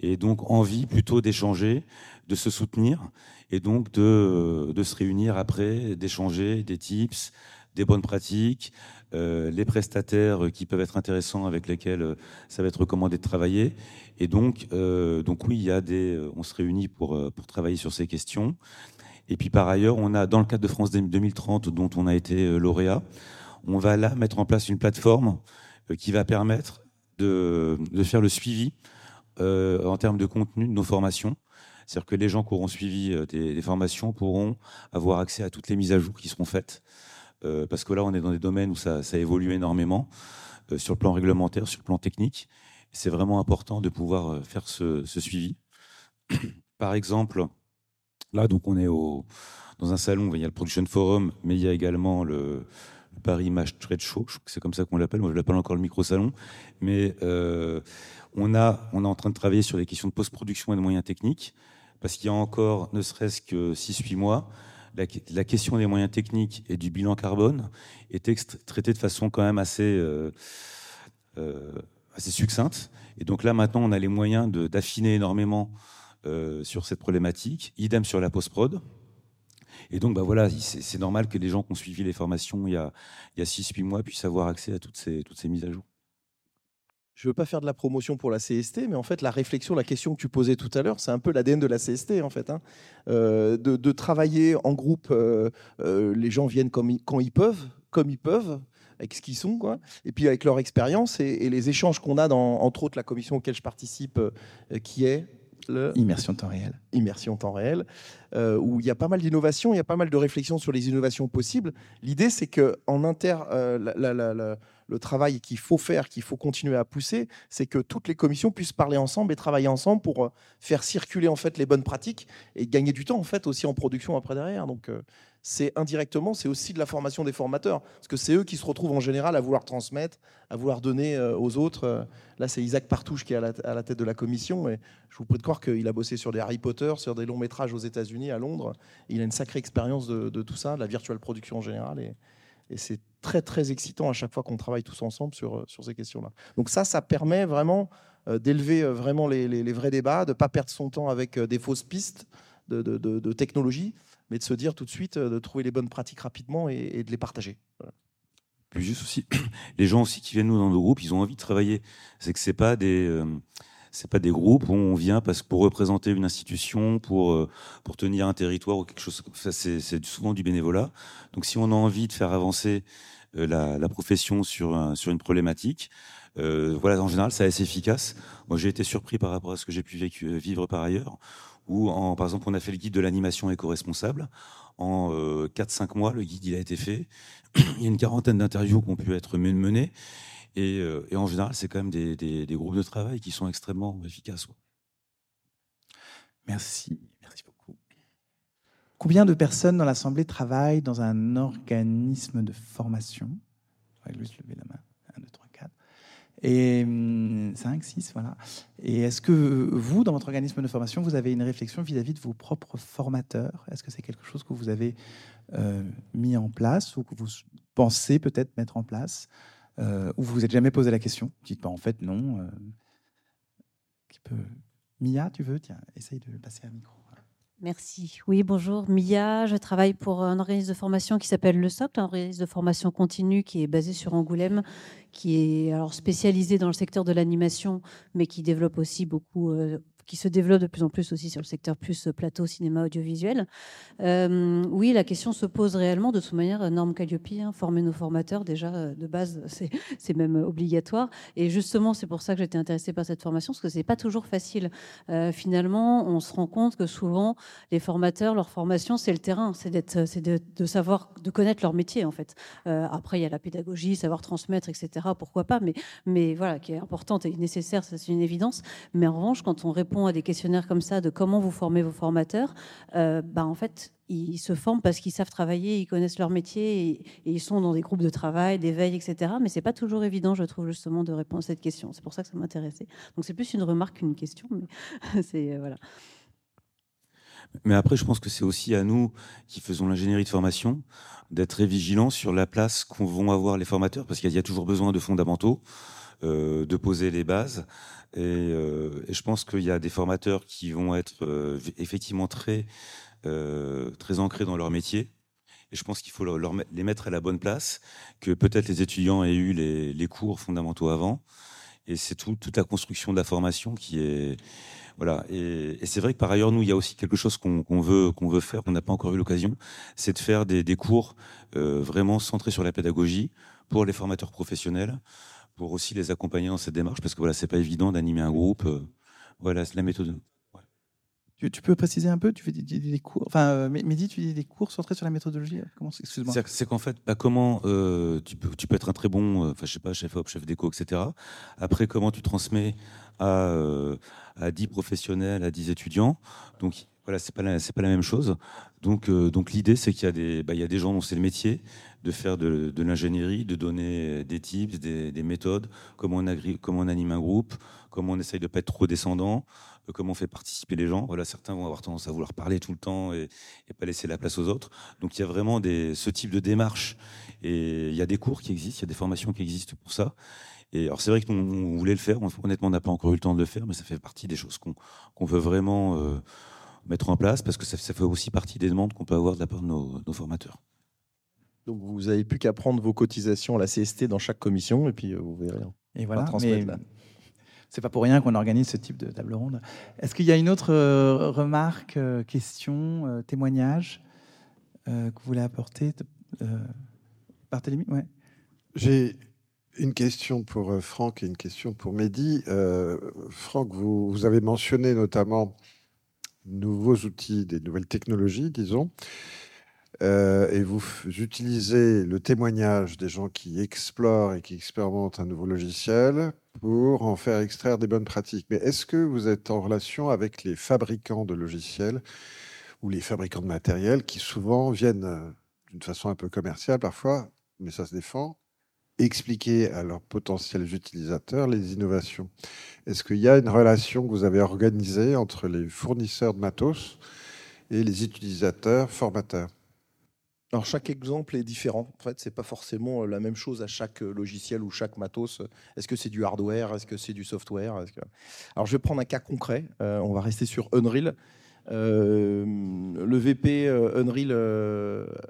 et donc envie plutôt d'échanger, de se soutenir et donc de, de se réunir après, d'échanger des tips, des bonnes pratiques, euh, les prestataires qui peuvent être intéressants avec lesquels euh, ça va être recommandé de travailler. Et donc, euh, donc oui, il y a des, on se réunit pour, pour travailler sur ces questions. Et puis par ailleurs, on a, dans le cadre de France 2030, dont on a été lauréat, on va là mettre en place une plateforme qui va permettre de, de faire le suivi en termes de contenu de nos formations. C'est-à-dire que les gens qui auront suivi des, formations pourront avoir accès à toutes les mises à jour qui seront faites. Euh, parce que là, on est dans des domaines où ça, évolue énormément, euh, sur le plan réglementaire, sur le plan technique. C'est vraiment important de pouvoir euh, faire ce, suivi. [COUGHS] Par exemple, là, donc on est dans un salon, il y a le Production Forum, mais il y a également le, Paris Image Trade Show, c'est comme ça qu'on l'appelle, moi je l'appelle encore le micro-salon, mais on, on est en train de travailler sur des questions de post-production et de moyens techniques, parce qu'il y a encore, ne serait-ce que 6-8 mois, la, question des moyens techniques et du bilan carbone était traitée de façon quand même assez, euh, euh, assez succincte. Et donc là, maintenant, on a les moyens d'affiner énormément euh, sur cette problématique. Idem sur la post-prod. Et donc, bah voilà, c'est normal que les gens qui ont suivi les formations il y a, il y a 6-8 mois puissent avoir accès à toutes ces mises à jour je ne veux pas faire de la promotion pour la CST, mais en fait, la réflexion, la question que tu posais tout à l'heure, c'est un peu l'ADN de la CST, en fait. Hein. Euh, de, travailler en groupe, euh, euh, les gens viennent comme quand ils peuvent, comme ils peuvent, avec ce qu'ils sont, quoi. et puis avec leur expérience et, les échanges qu'on a dans, entre autres, la commission auquel je participe, qui est le... Immersion temps réel. Immersion temps réel, où il y a pas mal d'innovations, il y a pas mal de réflexions sur les innovations possibles. L'idée, c'est qu'en inter... la, la le travail qu'il faut faire, qu'il faut continuer à pousser, c'est que toutes les commissions puissent parler ensemble et travailler ensemble pour euh, faire circuler en fait les bonnes pratiques et gagner du temps en fait aussi en production après derrière. Donc euh, c'est indirectement, c'est aussi de la formation des formateurs, parce que c'est eux qui se retrouvent en général à vouloir transmettre, à vouloir donner euh, aux autres. Là, c'est Isaac Partouche qui est à la, tête de la commission, et je vous prie de croire qu'il a bossé sur des Harry Potter, sur des longs métrages aux États-Unis, à Londres. il a une sacrée expérience de, tout ça, de la virtuelle production en général, et, et c'est très, très excitant à chaque fois qu'on travaille tous ensemble sur, euh, sur ces questions-là. Donc ça, ça permet vraiment euh, d'élever euh, vraiment les, vrais débats, de ne pas perdre son temps avec des fausses pistes de, de, technologie, mais de se dire tout de suite, de trouver les bonnes pratiques rapidement et, de les partager. Plus juste aussi, [CLEARS THROAT] les gens aussi qui viennent nous dans nos groupes, ils ont envie de travailler. C'est que c'est pas des c'est pas des groupes où on vient parce pour représenter une institution, pour euh, pour tenir un territoire ou quelque chose. Ça, c'est souvent du bénévolat. Donc, si on a envie de faire avancer euh, la, profession sur sur une problématique, euh, voilà, en général, c'est assez efficace. Moi, j'ai été surpris par rapport à ce que j'ai pu vivre par ailleurs. Où, par exemple, on a fait le guide de l'animation éco-responsable. En euh, 4-5 mois, le guide il a été fait. [CLEARS THROAT] il y a une quarantaine d'interviews qui ont pu être menées. Euh, et, en général, c'est quand même des, groupes de travail qui sont extrêmement efficaces. Merci, merci beaucoup. Combien de personnes dans l'Assemblée travaillent dans un organisme de formation? Je vais juste lever la main. 1, 2, 3, 4. Et 5, hum, 6, voilà. Et est-ce que vous, dans votre organisme de formation, vous avez une réflexion vis-à-vis de vos propres formateurs? Est-ce que c'est quelque chose que vous avez euh, mis en place ou que vous pensez peut-être mettre en place? Euh, ou vous vous êtes jamais posé la question Dites pas en fait non. Euh. Mia, tu veux? Tiens, essaye de passer un micro. Merci. Oui, bonjour. Mia, je travaille pour un organisme de formation qui s'appelle le SOC, un organisme de formation continue qui est basé sur Angoulême, qui est alors spécialisé dans le secteur de l'animation, mais qui développe aussi beaucoup, euh, qui se développe de plus en plus aussi sur le secteur plus plateau, cinéma, audiovisuel. oui, la question se pose réellement. De toute manière, norme Calliope, hein, former nos formateurs, déjà de base, [LAUGHS] c'est même obligatoire. Et justement, c'est pour ça que j'étais intéressée par cette formation, parce que c'est pas toujours facile. finalement, on se rend compte que souvent, les formateurs, leur formation, c'est le terrain, c'est de, de, savoir, de connaître leur métier en fait. après, il y a la pédagogie, savoir transmettre, etc. Pourquoi pas, mais, mais voilà, qui est importante et nécessaire, c'est une évidence. Mais en revanche, quand on répond à des questionnaires comme ça de comment vous formez vos formateurs, euh, bah, en fait, ils se forment parce qu'ils savent travailler, ils connaissent leur métier et, ils sont dans des groupes de travail, d'éveil, etc. Mais c'est pas toujours évident, je trouve, justement, de répondre à cette question. C'est pour ça que ça m'intéressait. Donc c'est plus une remarque qu'une question, mais [LAUGHS] euh, voilà. Mais après, je pense que c'est aussi à nous qui faisons l'ingénierie de formation d'être très vigilants sur la place qu'ont vont avoir les formateurs, parce qu'il y a toujours besoin de fondamentaux, de poser les bases. Et, euh, et je pense qu'il y a des formateurs qui vont être euh, effectivement très, euh, très ancrés dans leur métier. Et je pense qu'il faut les mettre à la bonne place, que peut-être les étudiants aient eu les, cours fondamentaux avant. Et c'est tout, toute la construction de la formation qui est, voilà. Et, c'est vrai que par ailleurs, nous, il y a aussi quelque chose qu'on veut, qu'on veut faire, qu'on n'a pas encore eu l'occasion, c'est de faire des, cours euh, vraiment centrés sur la pédagogie pour les formateurs professionnels, pour aussi les accompagner dans cette démarche, parce que voilà, c'est pas évident d'animer un groupe. Euh, voilà, c'est la méthode. Tu, peux préciser un peu Tu fais des, cours. Enfin, euh, Mehdi, tu dis des cours centrés sur la méthodologie. Comment C'est qu'en fait, bah, comment euh, tu, peux, tu peux être un très bon, euh, enfin, je sais pas, chef op, chef déco, etc. Après, comment tu transmets à, à 10 professionnels, à 10 étudiants. Donc, voilà, c'est pas c'est pas la même chose. Donc, donc l'idée, c'est qu'il y a des, bah, il y a des gens dont c'est le métier de faire de, l'ingénierie, de donner des tips, des, des méthodes, comment on, comment on anime un groupe, comment on essaye de pas être trop descendant, comment on fait participer les gens. Voilà, certains vont avoir tendance à vouloir parler tout le temps et, pas laisser la place aux autres. Donc il y a vraiment des, ce type de démarche. Et il y a des cours qui existent, il y a des formations qui existent pour ça. Et alors c'est vrai qu'on voulait le faire. Honnêtement, on n'a pas encore eu le temps de le faire, mais ça fait partie des choses qu'on veut vraiment euh, mettre en place parce que ça, fait aussi partie des demandes qu'on peut avoir de la part de nos, formateurs. Donc vous n'avez plus qu'à prendre vos cotisations à la CST dans chaque commission et puis euh, vous verrez. Et voilà, mais, c'est pas pour rien qu'on organise ce type de table ronde. Est-ce qu'il y a une autre euh, remarque, euh, question, euh, témoignage que vous voulez apporter Barthélémy? Ouais. J'ai une question pour Franck et une question pour Mehdi. Franck, vous, vous, avez mentionné notamment nouveaux outils, des nouvelles technologies, disons. et vous utilisez le témoignage des gens qui explorent et qui expérimentent un nouveau logiciel pour en faire extraire des bonnes pratiques. Mais est-ce que vous êtes en relation avec les fabricants de logiciels ou les fabricants de matériel qui souvent viennent euh, d'une façon un peu commerciale parfois, mais ça se défend, expliquer à leurs potentiels utilisateurs les innovations Est-ce qu'il y a une relation que vous avez organisée entre les fournisseurs de matos et les utilisateurs formateurs? Alors chaque exemple est différent. En fait, c'est pas forcément euh, la même chose à chaque euh, logiciel ou chaque matos. Est-ce que c'est du hardware? Est-ce que c'est du software? Alors je vais prendre un cas concret. Euh, on va rester sur Unreal. le VP Unreal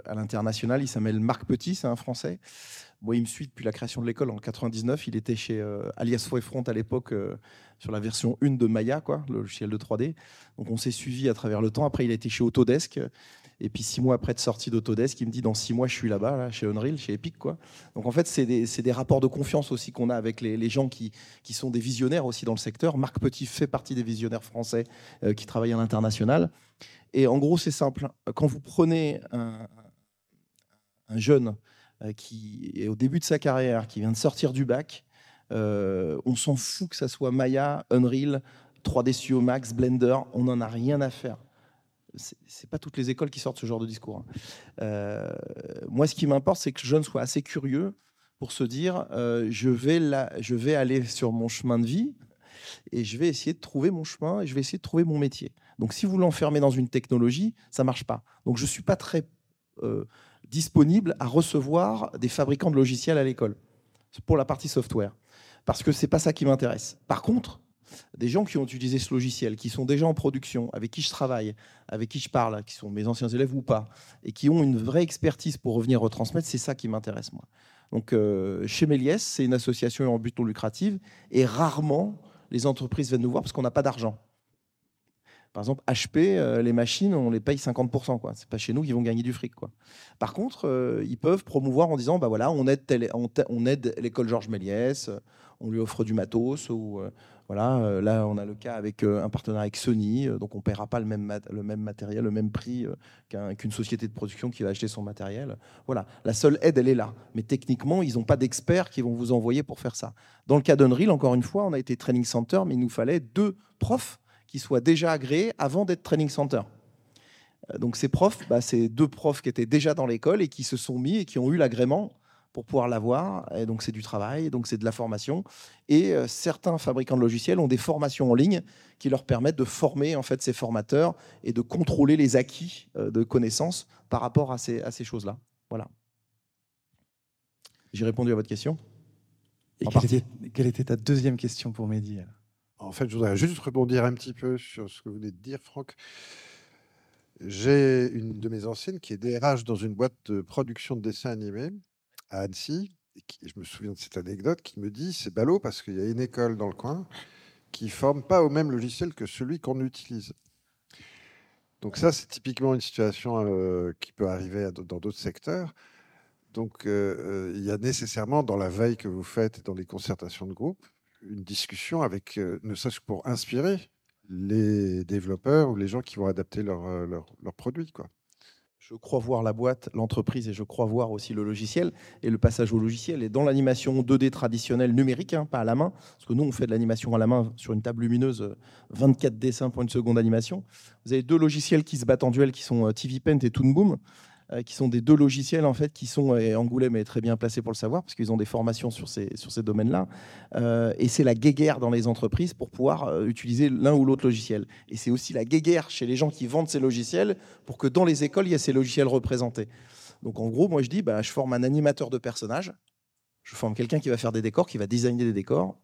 à l'international, il s'appelle Marc Petit, c'est un Français. Moi, il me suit depuis la création de l'école en 99. Il était chez Alias Front à l'époque sur la version 1 de Maya, quoi, le logiciel de 3D. Donc on s'est suivi à travers le temps. Après, il a été chez Autodesk. Et puis six mois après de sortie d'Autodesk, il me dit dans six mois je suis là-bas, là, chez Unreal, chez Epic. Quoi. Donc en fait, c'est des, des, rapports de confiance aussi qu'on a avec les, gens qui, qui, sont des visionnaires aussi dans le secteur. Marc Petit fait partie des visionnaires français euh, qui travaillent à l'international. Et en gros, c'est simple. Quand vous prenez un, un jeune euh, qui est au début de sa carrière, qui vient de sortir du bac, euh, on s'en fout que ça soit Maya, Unreal, 3D Studio Max, Blender, on n'en a rien à faire c'est pas toutes les écoles qui sortent ce genre de discours. Hein. Euh, moi, ce qui m'importe, c'est que le jeune soit assez curieux pour se dire euh, je, vais je vais aller sur mon chemin de vie et je vais essayer de trouver mon chemin et je vais essayer de trouver mon métier. Donc, si vous l'enfermez dans une technologie, ça marche pas. Donc, je suis pas très euh, disponible à recevoir des fabricants de logiciels à l'école pour la partie software parce que c'est pas ça qui m'intéresse. Par contre, des gens qui ont utilisé ce logiciel, qui sont déjà en production, avec qui je travaille, avec qui je parle, qui sont mes anciens élèves ou pas, et qui ont une vraie expertise pour revenir retransmettre, c'est ça qui m'intéresse moi. Donc euh, chez Méliès, c'est une association en but non lucratif, et rarement les entreprises viennent nous voir parce qu'on n'a pas d'argent. Par exemple, HP, les machines, on les paye 50%. Ce n'est pas chez nous qu'ils vont gagner du fric. Quoi. Par contre, ils peuvent promouvoir en disant bah voilà, on aide, l'école Georges Méliès, on lui offre du matos, ou voilà, euh, là, on a le cas avec euh, un partenaire avec Sony, euh, donc on ne paiera pas le même, le même matériel, le même prix qu'une société de production qui va acheter son matériel. Voilà, la seule aide, elle est là. Mais techniquement, ils n'ont pas d'experts qui vont vous envoyer pour faire ça. Dans le cas d'Unreal, encore une fois, on a été training center, mais il nous fallait deux profs qui soient déjà agréés avant d'être training center. Donc ces profs, bah, c'est deux profs qui étaient déjà dans l'école et qui se sont mis et qui ont eu l'agrément pour pouvoir l'avoir. Et donc, c'est du travail, donc c'est de la formation. Et euh, certains fabricants de logiciels ont des formations en ligne qui leur permettent de former en fait ces formateurs et de contrôler les acquis euh, de connaissances par rapport à ces, à ces choses-là. Voilà. J'ai répondu à votre question? Et quelle était, quelle était, ta deuxième question pour Mehdi En fait, je voudrais juste rebondir un petit peu sur ce que vous venez de dire, Franck. J'ai une de mes anciennes qui est DRH dans une boîte de production de dessins animés à Annecy, et je me souviens de cette anecdote, qui me dit c'est ballot parce qu'il y a une école dans le coin qui ne forme pas au même logiciel que celui qu'on utilise. Donc ça, c'est typiquement une situation euh, qui peut arriver dans d'autres secteurs. Donc euh, euh, il y a nécessairement dans la veille que vous faites, dans les concertations de groupe, une discussion avec, ne serait-ce que pour inspirer les développeurs ou les gens qui vont adapter leurs leur, leur produits. Je crois voir la boîte, l'entreprise et je crois voir aussi le logiciel et le passage au logiciel. Et dans l'animation 2D traditionnelle numérique, hein, pas à la main, parce que nous on fait de l'animation à la main sur une table lumineuse, 24 dessins pour une seconde animation. Vous avez deux logiciels qui se battent en duel qui sont euh, TV Paint et Toon Boom. Euh, qui sont des deux logiciels en fait qui sont et Angoulême est très bien placé pour le savoir parce qu'ils ont des formations sur ces sur ces domaines-là. Euh, et c'est la guéguerre dans les entreprises pour pouvoir euh, utiliser l'un ou l'autre logiciel. Et c'est aussi la guéguerre chez les gens qui vendent ces logiciels pour que dans les écoles il y ait ces logiciels représentés. Donc en gros, moi je dis, bah, je forme un animateur de personnages, je forme quelqu'un qui va faire des décors, qui va designer des décors,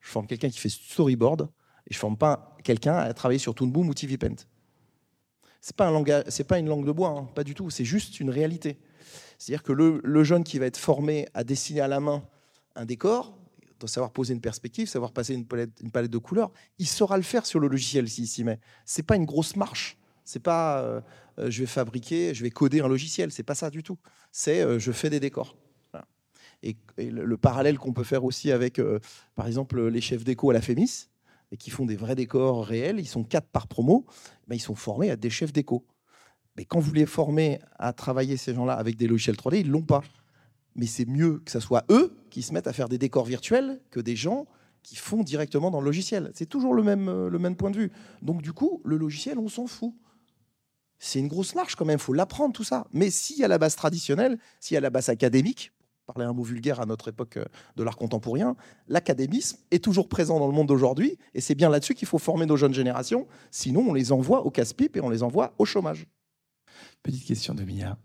je forme quelqu'un qui fait storyboard, et je forme pas quelqu'un à travailler sur Toon Boom ou TV Paint c'est pas un langage, c'est pas une langue de bois, hein, pas du tout. C'est juste une réalité. C'est-à-dire que le, jeune qui va être formé à dessiner à la main un décor, doit savoir poser une perspective, savoir passer une palette, une palette de couleurs, il saura le faire sur le logiciel s'il s'y met. C'est pas une grosse marche. C'est pas euh, euh, je vais fabriquer, je vais coder un logiciel. C'est pas ça du tout. C'est euh, je fais des décors. Et, le, parallèle qu'on peut faire aussi avec, par exemple, les chefs d'éco à la FEMIS, et qui font des vrais décors réels, ils sont quatre par promo, ben ils sont formés à des chefs déco. Mais quand vous les formez à travailler ces gens-là avec des logiciels 3D, ils l'ont pas. Mais c'est mieux que ce soit eux qui se mettent à faire des décors virtuels que des gens qui font directement dans le logiciel. C'est toujours le même, euh, le même point de vue. Donc du coup, le logiciel, on s'en fout. C'est une grosse marche quand même, il faut l'apprendre tout ça. Mais s'il y a la base traditionnelle, s'il y a la base académique, parler un mot vulgaire à notre époque euh, de l'art contemporain, l'académisme est toujours présent dans le monde d'aujourd'hui, et c'est bien là-dessus qu'il faut former nos jeunes générations, sinon on les envoie au casse-pipe et on les envoie au chômage. Petite question de Mia.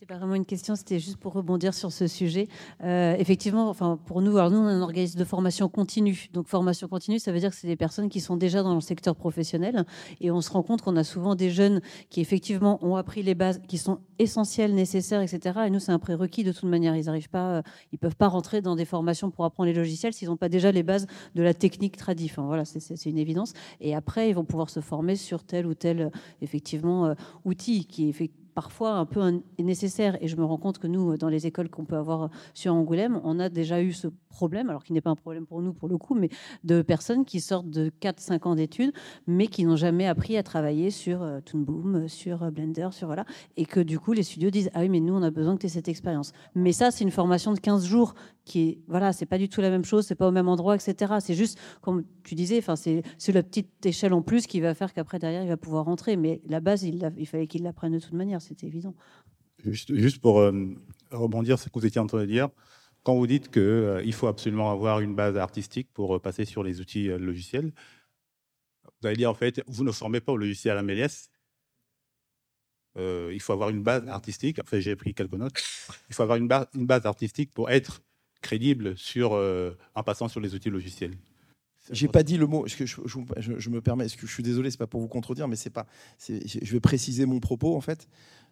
C'était pas vraiment une question, c'était juste pour rebondir sur ce sujet. Euh, effectivement, enfin, pour nous, alors nous, on est un organisme de formation continue. Donc, formation continue, ça veut dire que c'est des personnes qui sont déjà dans le secteur professionnel. Et on se rend compte qu'on a souvent des jeunes qui, effectivement, ont appris les bases qui sont essentielles, nécessaires, etc. Et nous, c'est un prérequis de toute manière. Ils arrivent pas, euh, ils peuvent pas rentrer dans des formations pour apprendre les logiciels s'ils n'ont pas déjà les bases de la technique tradie. Enfin, voilà, c'est une évidence. Et après, ils vont pouvoir se former sur tel ou tel, effectivement, euh, outil qui est parfois un peu nécessaire. Et je me rends compte que nous, dans les écoles qu'on peut avoir sur Angoulême, on a déjà eu ce problème, alors qui n'est pas un problème pour nous pour le coup, mais de personnes qui sortent de 4-5 ans d'études, mais qui n'ont jamais appris à travailler sur euh, Toon Boom, sur euh, Blender, sur voilà, et que du coup les studios disent ah oui mais nous on a besoin que tu aies cette expérience. Mais ça c'est une formation de 15 jours qui est voilà c'est pas du tout la même chose, c'est pas au même endroit, etc. C'est juste comme tu disais, c'est la petite échelle en plus qui va faire qu'après derrière il va pouvoir rentrer, mais la base il, fallait qu'il l'apprenne de toute manière, c'était évident. Juste, juste pour euh, rebondir sur ce que vous étiez en train de dire, quand vous dites qu'il euh, faut absolument avoir une base artistique pour euh, passer sur les outils euh, logiciels, vous allez dire en fait, vous ne formez pas au logiciel à il faut avoir une base artistique. Enfin, j'ai pris quelques notes. Il faut avoir une, base, une base artistique pour être crédible sur, en passant sur les outils logiciels. J'ai pas dit le mot. Je, je, je, me permets. que je suis désolé, c'est pas pour vous contredire, mais c'est pas. Je vais préciser mon propos en fait.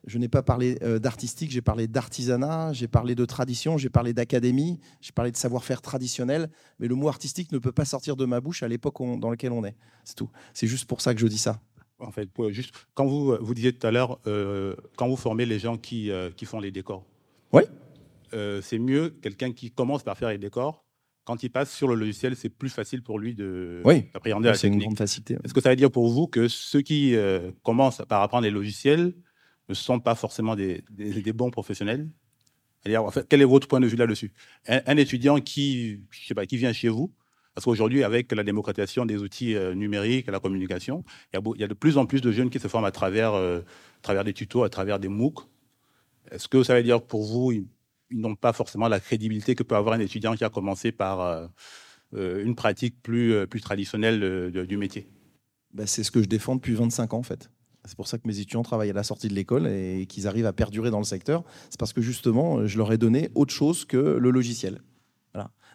Je n'ai pas parlé euh, d'artistique, j'ai parlé d'artisanat, j'ai parlé de tradition, j'ai parlé d'académie, j'ai parlé de savoir-faire traditionnel. Mais le mot artistique ne peut pas sortir de ma bouche à l'époque dans laquelle on est. C'est tout. C'est juste pour ça que je dis ça. En fait, juste, quand vous, vous disiez tout à l'heure, euh, quand vous formez les gens qui, euh, qui font les décors, oui. c'est mieux quelqu'un qui commence par faire les décors quand il passe sur le logiciel, c'est plus facile pour lui de oui. d'appréhender la C'est une grande facilité. Est-ce que ça veut dire pour vous que ceux qui commencent par apprendre les logiciels ne sont pas forcément des, bons professionnels? En fait, quel est votre point de vue là-dessus? Un, étudiant qui, je sais pas, qui vient chez vous, parce qu'aujourd'hui, avec la démocratisation des outils euh, numériques et la communication, il y, a, de plus en plus de jeunes qui se forment à travers, euh, travers des tutos, à travers des MOOC. Est-ce que ça veut dire pour vous, ils, n'ont pas forcément la crédibilité que peut avoir un étudiant qui a commencé par euh, une pratique plus, plus traditionnelle du métier ben, C'est ce que je défends depuis 25 ans, en fait. C'est pour ça que mes étudiants travaillent à la sortie de l'école et qu'ils arrivent à perdurer dans le secteur. C'est parce que justement, je leur ai donné autre chose que le logiciel.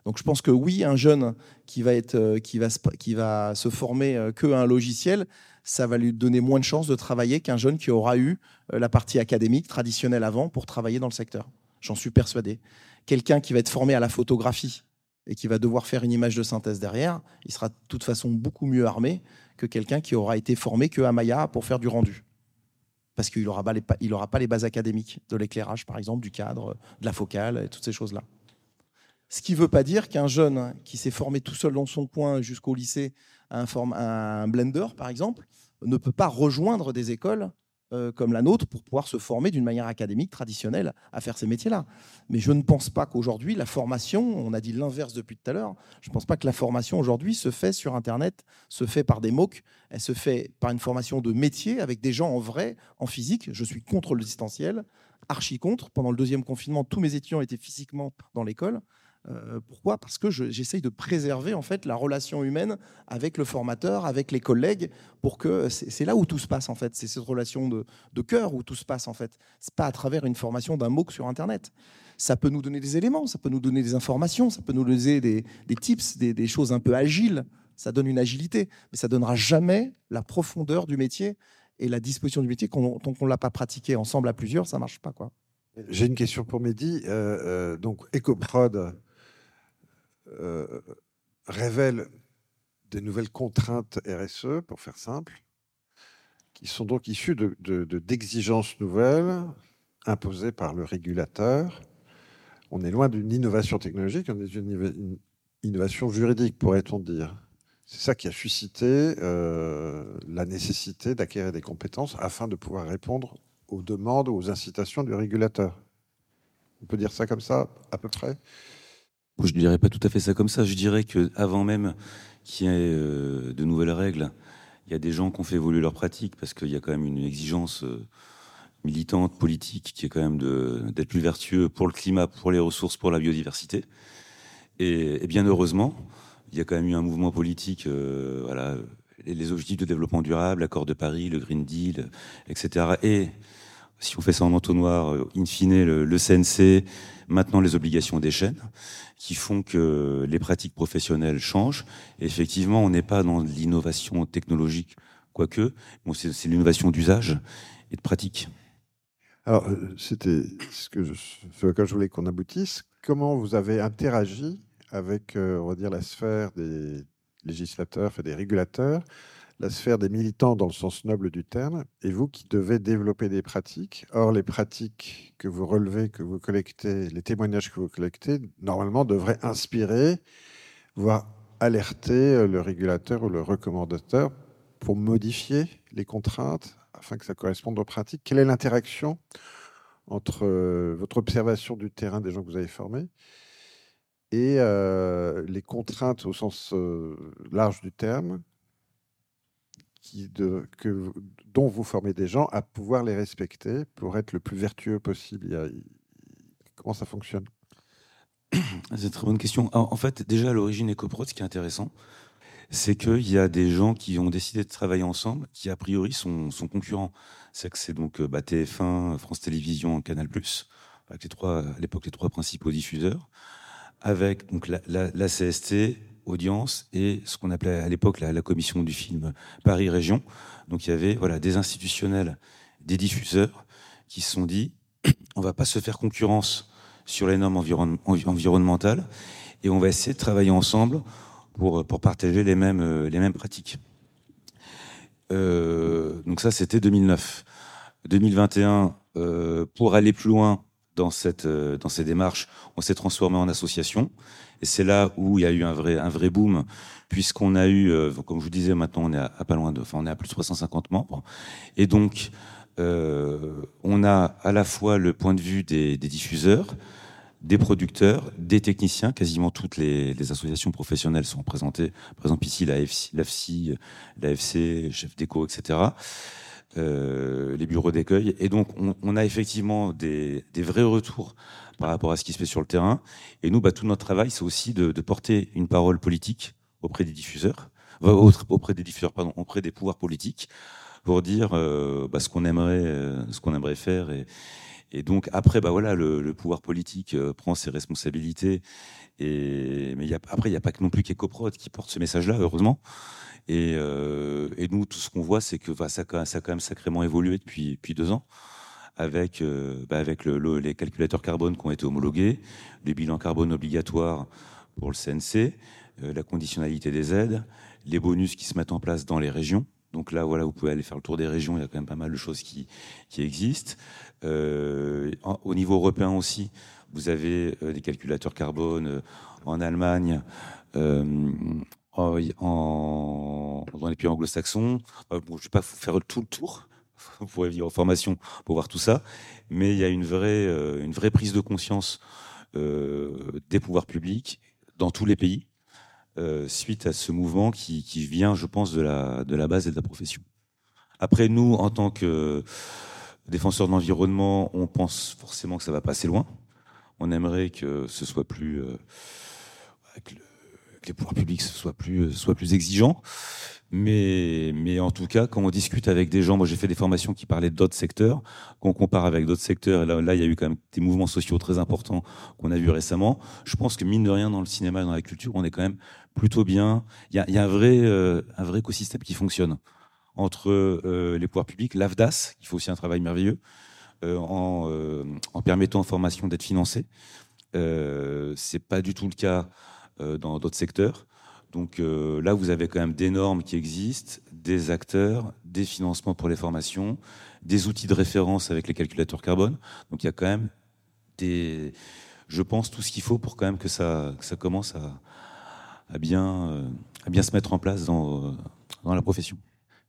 Donc je pense que oui, un jeune qui va, euh, se former euh, qu'à un logiciel, ça va lui donner moins de chances de travailler qu'un jeune qui aura eu euh, la partie académique traditionnelle avant pour travailler dans le secteur. J'en suis persuadé. Quelqu'un qui va être formé à la photographie et qui va devoir faire une image de synthèse derrière, il sera de toute façon beaucoup mieux armé que quelqu'un qui aura été formé que Maya pour faire du rendu. Parce qu'il n'aura pas, les bases académiques de l'éclairage, par exemple, du cadre, de la focale, et toutes ces choses-là. Ce qui ne veut pas dire qu'un jeune qui s'est formé tout seul dans son coin jusqu'au lycée à un blender, par exemple, ne peut pas rejoindre des écoles euh, comme la nôtre pour pouvoir se former d'une manière académique traditionnelle à faire ces métiers-là. Mais je ne pense pas qu'aujourd'hui, la formation, on a dit l'inverse depuis tout à l'heure, je ne pense pas que la formation aujourd'hui se fait sur Internet, se fait par des MOOC, elle se fait par une formation de métier avec des gens en vrai, en physique. Je suis contre le distanciel, archi contre. Pendant le deuxième confinement, tous mes étudiants étaient physiquement dans l'école. Euh, pourquoi? Parce que j'essaye de préserver en fait la relation humaine avec le formateur, avec les collègues, pour que c'est là où tout se passe en fait. C'est cette relation de, cœur où tout se passe en fait. C'est pas à travers une formation d'un MOOC sur Internet. Ça peut nous donner des éléments, ça peut nous donner des informations, ça peut nous donner des, tips, des, choses un peu agiles. Ça donne une agilité, mais ça donnera jamais la profondeur du métier et la disposition du métier tant qu'on ne l'a pas pratiqué ensemble à plusieurs, ça marche pas quoi. J'ai une question pour Mehdi. Euh, euh, donc, EcoProd, euh, révèle des nouvelles contraintes RSE, pour faire simple, qui sont donc issues d'exigences de, nouvelles imposées par le régulateur. On est loin d'une innovation technologique, on est d'une innovation juridique, pourrait-on dire. C'est ça qui a suscité euh, la nécessité d'acquérir des compétences afin de pouvoir répondre aux demandes ou aux incitations du régulateur. On peut dire ça comme ça, à peu près? Je ne dirais pas tout à fait ça comme ça. Je dirais qu'avant même qu'il y ait euh, de nouvelles règles, il y a des gens qui ont fait évoluer leurs pratiques parce qu'il y a quand même une exigence euh, militante, politique, qui est quand même d'être plus vertueux pour le climat, pour les ressources, pour la biodiversité. Et, bien heureusement, il y a quand même eu un mouvement politique, euh, voilà, les objectifs de développement durable, l'accord de Paris, le Green Deal, etc. Et si on fait ça en entonnoir, in fine, le, CNC, maintenant les obligations des chaînes qui font que les pratiques professionnelles changent. Effectivement, on n'est pas dans l'innovation technologique, quoique, bon, c'est l'innovation d'usage et de pratique. Alors, euh, c'était ce, que je, je voulais qu'on aboutisse. Comment vous avez interagi avec, euh, on va dire, la sphère des législateurs, enfin des régulateurs, la sphère des militants dans le sens noble du terme, et vous qui devez développer des pratiques. Or, les pratiques que vous relevez, que vous collectez, les témoignages que vous collectez, normalement devraient inspirer, voire alerter euh, le régulateur ou le recommandateur pour modifier les contraintes afin que ça corresponde aux pratiques. Quelle est l'interaction entre euh, votre observation du terrain des gens que vous avez formés et euh, les contraintes au sens large du terme que, dont vous formez des gens à pouvoir les respecter pour être le plus vertueux possible Comment ça fonctionne? C'est une très bonne question. En fait, déjà à l'origine EcoProd, ce qui est intéressant, c'est qu'il y a des gens qui ont décidé de travailler ensemble, qui a priori sont, sont concurrents. C'est que c'est donc bah, TF1, France Télévisions, Canal+, avec les trois, à l'époque les trois principaux diffuseurs, avec donc la CST, audience et ce qu'on appelait à l'époque la, commission du film Paris Région. Donc il y avait voilà, des institutionnels, des diffuseurs qui se sont dit, [CLEARS THROAT] on va pas se faire concurrence sur les normes environnementales et on va essayer de travailler ensemble pour, pour partager les mêmes, les mêmes pratiques. Euh, donc ça, c'était 2009. 2021, euh, pour aller plus loin dans, cette, euh, dans ces démarches, on s'est transformé en association. Et c'est là où il y a eu un vrai, un vrai boom, puisqu'on a eu, comme je vous disais, maintenant on est à, pas loin de, enfin on est à plus de 350 membres. Et donc, on a à la fois le point de vue des, des diffuseurs, des producteurs, des techniciens. Quasiment toutes les, associations professionnelles sont représentées. Par exemple, ici, l'AFC, l'AFC, Chef Déco, etc. Euh, les bureaux d'accueil. Et donc, on, a effectivement des, vrais retours par rapport à ce qui se fait sur le terrain. Et nous, bah, tout notre travail, c'est aussi de, porter une parole politique auprès des diffuseurs, auprès des diffuseurs, pardon, auprès des pouvoirs politiques, pour dire euh, bah, ce qu'on aimerait, euh, ce qu'on aimerait faire et, et donc après, bah voilà, le, pouvoir politique euh, prend ses responsabilités. Et mais y a, après, il n'y a pas que non plus qu'Ecoprod qui porte ce message-là, heureusement. Et, euh, et, nous, tout ce qu'on voit, c'est que bah, ça, a quand même sacrément évolué depuis, deux ans, avec, euh, bah, les calculateurs carbone qui ont été homologués, les bilans carbone obligatoires pour le CNC, la conditionnalité des aides, les bonus qui se mettent en place dans les régions. Donc là, voilà, vous pouvez aller faire le tour des régions. Il y a quand même pas mal de choses qui, existent. Euh, au niveau européen aussi, vous avez euh, des calculateurs carbone euh, en Allemagne, en, dans les pays anglo-saxons. je ne vais pas faire tout le tour. [LAUGHS] Vous pourrez venir en formation pour voir tout ça. Mais il y a une vraie, une vraie prise de conscience des pouvoirs publics dans tous les pays suite à ce mouvement qui, qui, vient, je pense, de la, de la base et de la profession. Après, nous, en tant que défenseurs de l'environnement, on pense forcément que ça va passer loin. On aimerait que ce soit plus, euh, les pouvoirs publics soient plus, plus exigeants. Mais, en tout cas, quand on discute avec des gens, moi j'ai fait des formations qui parlaient d'autres secteurs, qu'on compare avec d'autres secteurs, et là, il y a eu quand même des mouvements sociaux très importants qu'on a vus récemment. Je pense que mine de rien, dans le cinéma et dans la culture, on est quand même plutôt bien. Il y a, euh, un vrai écosystème qui fonctionne entre euh, les pouvoirs publics, l'AFDAS, qui fait aussi un travail merveilleux, euh, en, euh, en, permettant aux formations d'être financées. Euh, c'est pas du tout le cas dans d'autres secteurs. Donc là, vous avez quand même des normes qui existent, des acteurs, des financements pour les formations, des outils de référence avec les calculateurs carbone. Donc il y a quand même des, je pense, tout ce qu'il faut pour quand même que ça, ça commence à, bien, à bien se mettre en place dans, dans la profession.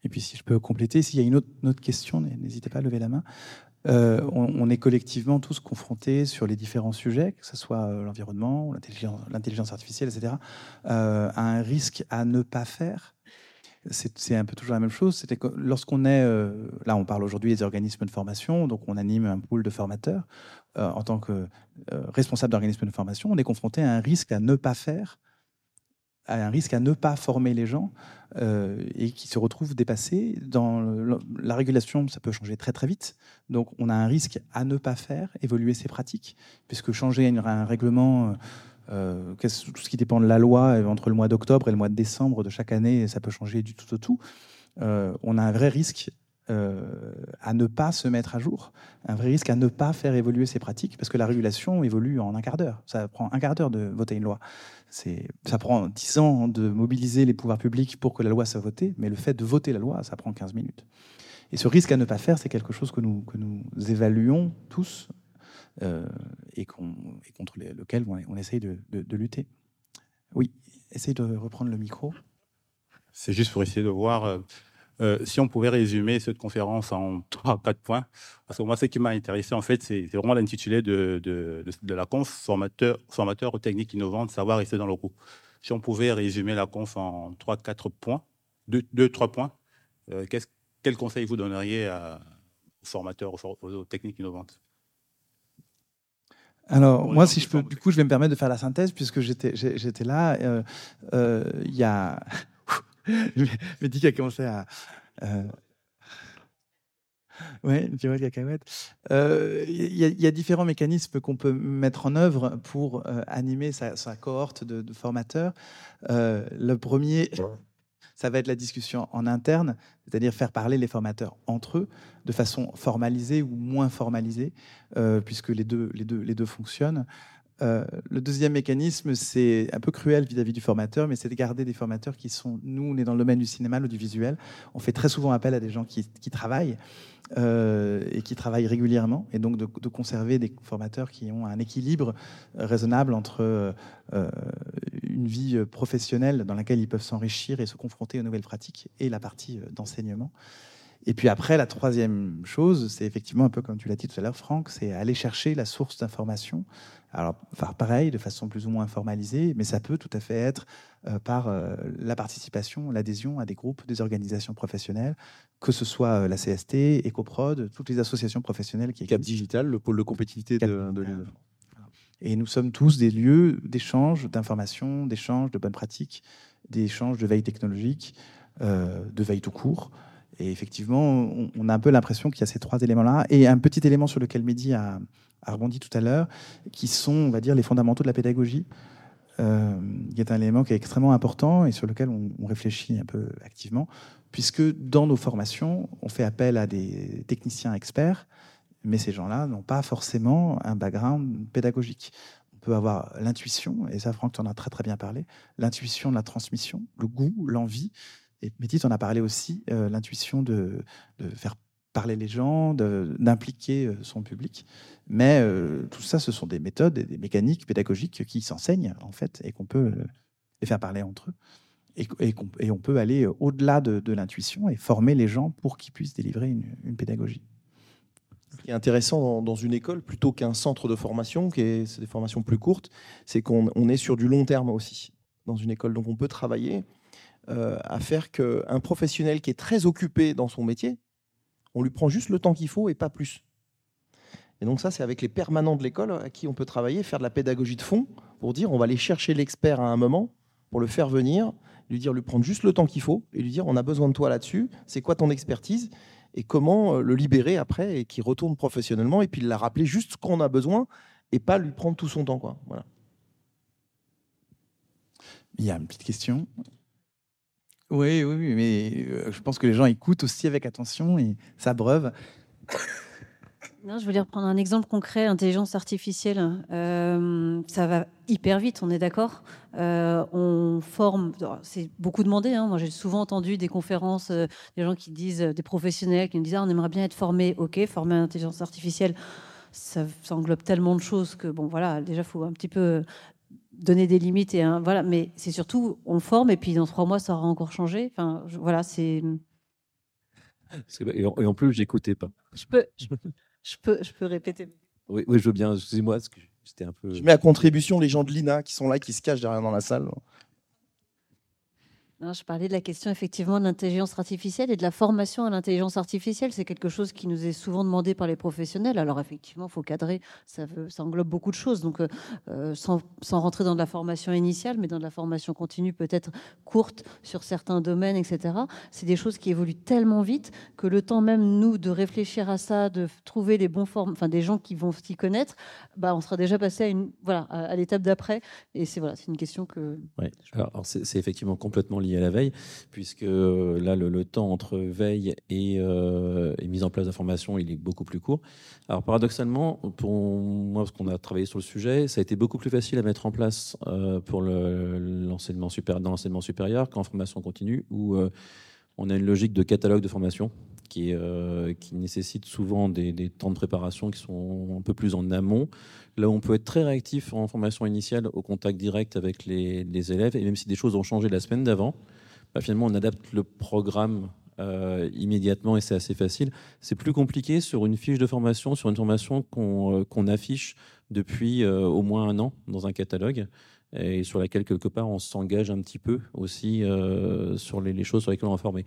Et puis, si je peux compléter, s'il y a une autre question, n'hésitez pas à lever la main. Euh, on, est collectivement tous confrontés sur les différents sujets, que ce soit euh, l'environnement, l'intelligence artificielle, etc., euh, à un risque à ne pas faire. C'est un peu toujours la même chose. C'était lorsqu'on est, là, on parle aujourd'hui des organismes de formation, donc on anime un pool de formateurs. en tant que responsable d'organisme de formation, on est confronté à un risque à ne pas faire à un risque à ne pas former les gens euh, et qui se retrouvent dépassés. Dans la régulation, ça peut changer très très vite. Donc on a un risque à ne pas faire évoluer ces pratiques, puisque changer un règlement, euh, tout ce qui dépend de la loi entre le mois d'octobre et le mois de décembre de chaque année, ça peut changer du tout au tout. Euh, on a un vrai risque à ne pas se mettre à jour, un vrai risque à ne pas faire évoluer ces pratiques, parce que la régulation évolue en un quart d'heure. Ça prend un quart d'heure de voter une loi ça prend 10 ans de mobiliser les pouvoirs publics pour que la loi soit votée, mais le fait de voter la loi, ça prend 15 minutes. Et ce risque à ne pas faire, c'est quelque chose que nous, que nous évaluons tous euh, et, contre lequel on, essaye de, lutter. Oui, essaye de reprendre le micro. C'est juste pour essayer de voir euh, euh, si on pouvait résumer cette conférence en trois, quatre points, parce que moi, ce qui m'a intéressé, en fait, c'est vraiment l'intitulé de, de, de, la conf formateur, formateur aux techniques innovantes, savoir rester dans le coup. Si on pouvait résumer la conf en trois, quatre points, deux, deux trois points, euh, quel conseil vous donneriez à, aux formateurs, aux, techniques innovantes? Alors, moi, si je peux, du coup, je vais me permettre de faire la synthèse, puisque j'étais là. Euh, il y a [LAUGHS] a commencé à. Euh... Ouais, de cacahuète. Euh, il y, a différents mécanismes qu'on peut mettre en œuvre pour euh, animer sa, cohorte de, formateurs. Euh, le premier, ça va être la discussion en interne, c'est-à-dire faire parler les formateurs entre eux de façon formalisée ou moins formalisée, euh, puisque les deux, les, deux, les deux fonctionnent. Euh, le deuxième mécanisme, c'est un peu cruel vis-à-vis du formateur, mais c'est de garder des formateurs qui sont, nous, on est dans le domaine du cinéma, l'audiovisuel, on fait très souvent appel à des gens qui, travaillent euh, et qui travaillent régulièrement, et donc de, conserver des formateurs qui ont un équilibre raisonnable entre une vie professionnelle dans laquelle ils peuvent s'enrichir et se confronter aux nouvelles pratiques et la partie d'enseignement. Et puis après, la troisième chose, c'est effectivement un peu comme tu l'as dit tout à l'heure, Franck, c'est aller chercher la source d'information. Alors, faire pareil, de façon plus ou moins formalisée, mais ça peut tout à fait être euh, par euh, la participation, l'adhésion à des groupes, des organisations professionnelles, que ce soit euh, la CST, EcoProd, toutes les associations professionnelles qui Cap Digital, le pôle de compétitivité de, de l'île. Et nous sommes tous des lieux d'échange d'informations, d'échange de bonnes pratiques, d'échange de veille technologique, de veille tout court. Et effectivement, on, a un peu l'impression qu'il y a ces trois éléments-là. Et un petit élément sur lequel Mehdi a, rebondi tout à l'heure, qui sont, on va dire, les fondamentaux de la pédagogie, euh, qui est un élément qui est extrêmement important et sur lequel on, réfléchit un peu activement, puisque dans nos formations, on fait appel à des techniciens experts, mais ces gens-là n'ont pas forcément un background pédagogique. On peut avoir l'intuition, et ça, Franck, tu en as très très bien parlé, l'intuition de la transmission, le goût, l'envie, et Métis en a parlé aussi, euh, l'intuition de, faire parler les gens, d'impliquer euh, son public. Mais euh, tout ça, ce sont des méthodes et des mécaniques pédagogiques qui s'enseignent, en fait, et qu'on peut les faire parler entre eux. Et, on peut aller au-delà de, l'intuition et former les gens pour qu'ils puissent délivrer une, pédagogie. Ce qui est intéressant dans, une école, plutôt qu'un centre de formation, qui est, des formations plus courtes, c'est qu'on est sur du long terme aussi dans une école. Donc on peut travailler euh, à faire qu'un professionnel qui est très occupé dans son métier, on lui prend juste le temps qu'il faut et pas plus. Et donc ça, c'est avec les permanents de l'école à qui on peut travailler, faire de la pédagogie de fond pour dire on va aller chercher l'expert à un moment pour le faire venir, lui dire lui prendre juste le temps qu'il faut et lui dire on a besoin de toi là-dessus, c'est quoi ton expertise et comment euh, le libérer après et qu'il retourne professionnellement et puis la rappeler juste ce qu'on a besoin et pas lui prendre tout son temps quoi. Voilà. Il y a une petite question. Oui, oui, mais euh, je pense que les gens écoutent aussi avec attention et s'abreuvent. Non, je voulais reprendre un exemple concret, intelligence artificielle. Euh, ça va hyper vite, on est d'accord. Euh, on forme, c'est beaucoup demandé. Hein. Moi, j'ai souvent entendu des conférences, des gens qui disent, des professionnels qui me disent, ah, on aimerait bien être formé. Ok, formé à l'intelligence artificielle, ça, ça, englobe tellement de choses que bon, voilà, déjà, faut un petit peu donner des limites et un, voilà mais c'est surtout on le forme et puis dans trois mois ça aura encore changé. Enfin voilà c'est et en, plus j'écoutais pas. Je peux je, peux je peux répéter. Oui, oui je veux bien excusez-moi parce que c'était un peu je mets à contribution les gens de l'INA qui sont là qui se cachent derrière dans la salle je parlais de la question effectivement de l'intelligence artificielle et de la formation à l'intelligence artificielle. C'est quelque chose qui nous est souvent demandé par les professionnels. Alors effectivement, il faut cadrer, ça, ça, englobe beaucoup de choses. Donc euh, euh, sans, sans, rentrer dans de la formation initiale, mais dans de la formation continue peut-être courte sur certains domaines, etc. C'est des choses qui évoluent tellement vite que le temps même, nous, de réfléchir à ça, de trouver les bons formes, enfin des gens qui vont s'y connaître, bah, on sera déjà passé à, une, voilà, à, l'étape d'après. Et c'est voilà, une question que... Ouais. Alors c'est effectivement complètement lié à la veille, puisque euh, là, le, temps entre veille euh, et, mise en place d'informations, il est beaucoup plus court. Alors paradoxalement, pour moi, parce qu'on a travaillé sur le sujet, ça a été beaucoup plus facile à mettre en place euh, pour l'enseignement supérieur, dans l'enseignement supérieur qu'en formation continue, où on a une logique de catalogue de formation qui, qui nécessite souvent des, temps de préparation qui sont un peu plus en amont. Là, on peut être très réactif en formation initiale au contact direct avec les, les élèves, et même si des choses ont changé la semaine d'avant, bah, finalement, on adapte le programme euh, immédiatement et c'est assez facile. C'est plus compliqué sur une fiche de formation, sur une formation qu'on euh, affiche depuis euh, au moins un an dans un catalogue et sur laquelle quelque part on s'engage un petit peu aussi sur les, choses sur lesquelles on va former.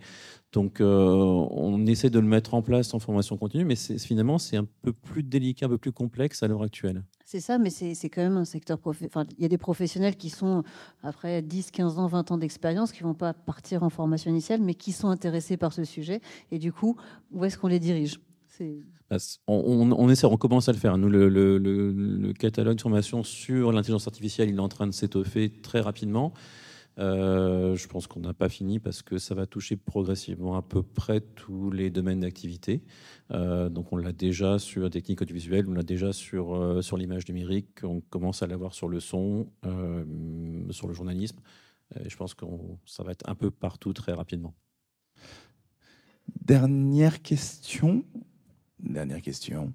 Donc on essaie de le mettre en place en formation continue, mais finalement c'est un peu plus délicat, un peu plus complexe à l'heure actuelle. C'est ça, mais c'est quand même un secteur. Il y a des professionnels qui sont, après 10, 15 ans, 20 ans d'expérience, qui ne vont pas partir en formation initiale, mais qui sont intéressés par ce sujet. Et du coup, où est-ce qu'on les dirige? On, on, essaie, on commence à le faire. Nous, le, le catalogue de formation sur l'intelligence artificielle, il est en train de s'étoffer très rapidement. je pense qu'on n'a pas fini parce que ça va toucher progressivement à peu près tous les domaines d'activité. donc on l'a déjà sur la technique audiovisuelle, on l'a déjà sur, sur l'image numérique, on commence à l'avoir sur le son, sur le journalisme. Et je pense que ça va être un peu partout très rapidement. Dernière question. Dernière question.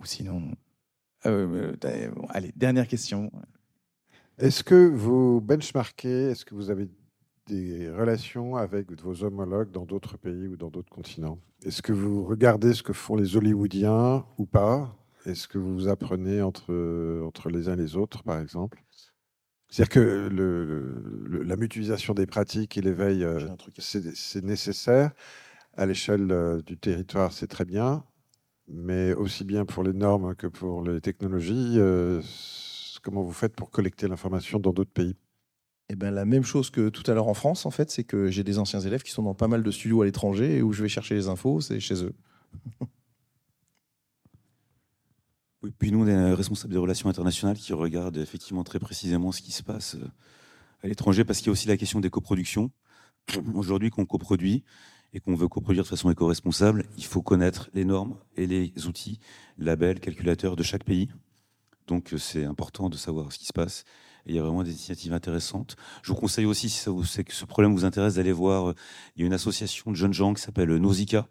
Ou sinon. Euh, euh, allez, dernière question. Est-ce que vous benchmarkez, est-ce que vous avez des relations avec vos homologues dans d'autres pays ou dans d'autres continents? Est-ce que vous regardez ce que font les Hollywoodiens ou pas? Est-ce que vous apprenez entre, entre les uns et les autres, par exemple? C'est-à-dire que le, la mutualisation des pratiques et l'éveil, euh, c'est nécessaire. À l'échelle euh, du territoire, c'est très bien. Mais aussi bien pour les normes que pour les technologies, euh, comment vous faites pour collecter l'information dans d'autres pays? Eh ben, la même chose que tout à l'heure en France, en fait, c'est que j'ai des anciens élèves qui sont dans pas mal de studios à l'étranger et où je vais chercher les infos, c'est chez eux. [LAUGHS] Oui, puis nous, on est responsable des relations internationales qui regardent effectivement très précisément ce qui se passe euh, à l'étranger, parce qu'il y a aussi la question des coproductions. Aujourd'hui, qu'on coproduit et qu'on veut coproduire de façon éco-responsable, il faut connaître les normes et les outils, labels, calculateurs de chaque pays. Donc euh, c'est important de savoir ce qui se passe. Il y a vraiment des initiatives intéressantes. Je vous conseille aussi, si ça vous, que ce problème vous intéresse, d'aller voir. Euh, il y a une association de jeunes gens qui s'appelle Nausicaa,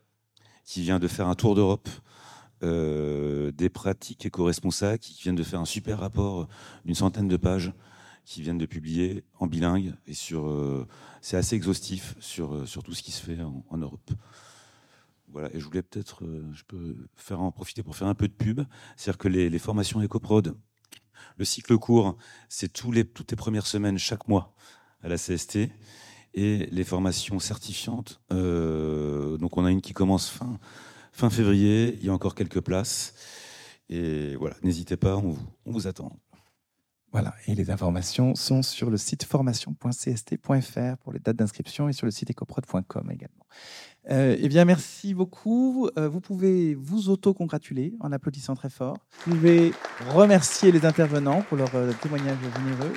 qui vient de faire un tour d'Europe euh, des pratiques éco-responsables qui viennent de faire un super rapport d'une centaine de pages qui viennent de publier en bilingue et sur euh, c'est assez exhaustif sur, euh, sur tout ce qui se fait en, Europe. Voilà, et je voulais peut-être, je peux faire en profiter pour faire un peu de pub, c'est-à-dire que les, formations EcoProd, le cycle court, c'est les, toutes les premières semaines chaque mois à la CST, et les formations certifiantes, donc on a une qui commence fin fin février. Il y a encore quelques places. Et voilà, n'hésitez pas, on vous, attend. Voilà, et les informations sont sur le site formation.cst.fr pour les dates d'inscription et sur le site ecoprod.com également. Euh, eh bien, merci beaucoup. Euh, vous pouvez vous auto-congratuler en applaudissant très fort. Vous pouvez remercier les intervenants pour leur euh, témoignage généreux.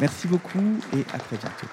Merci beaucoup et à très bientôt.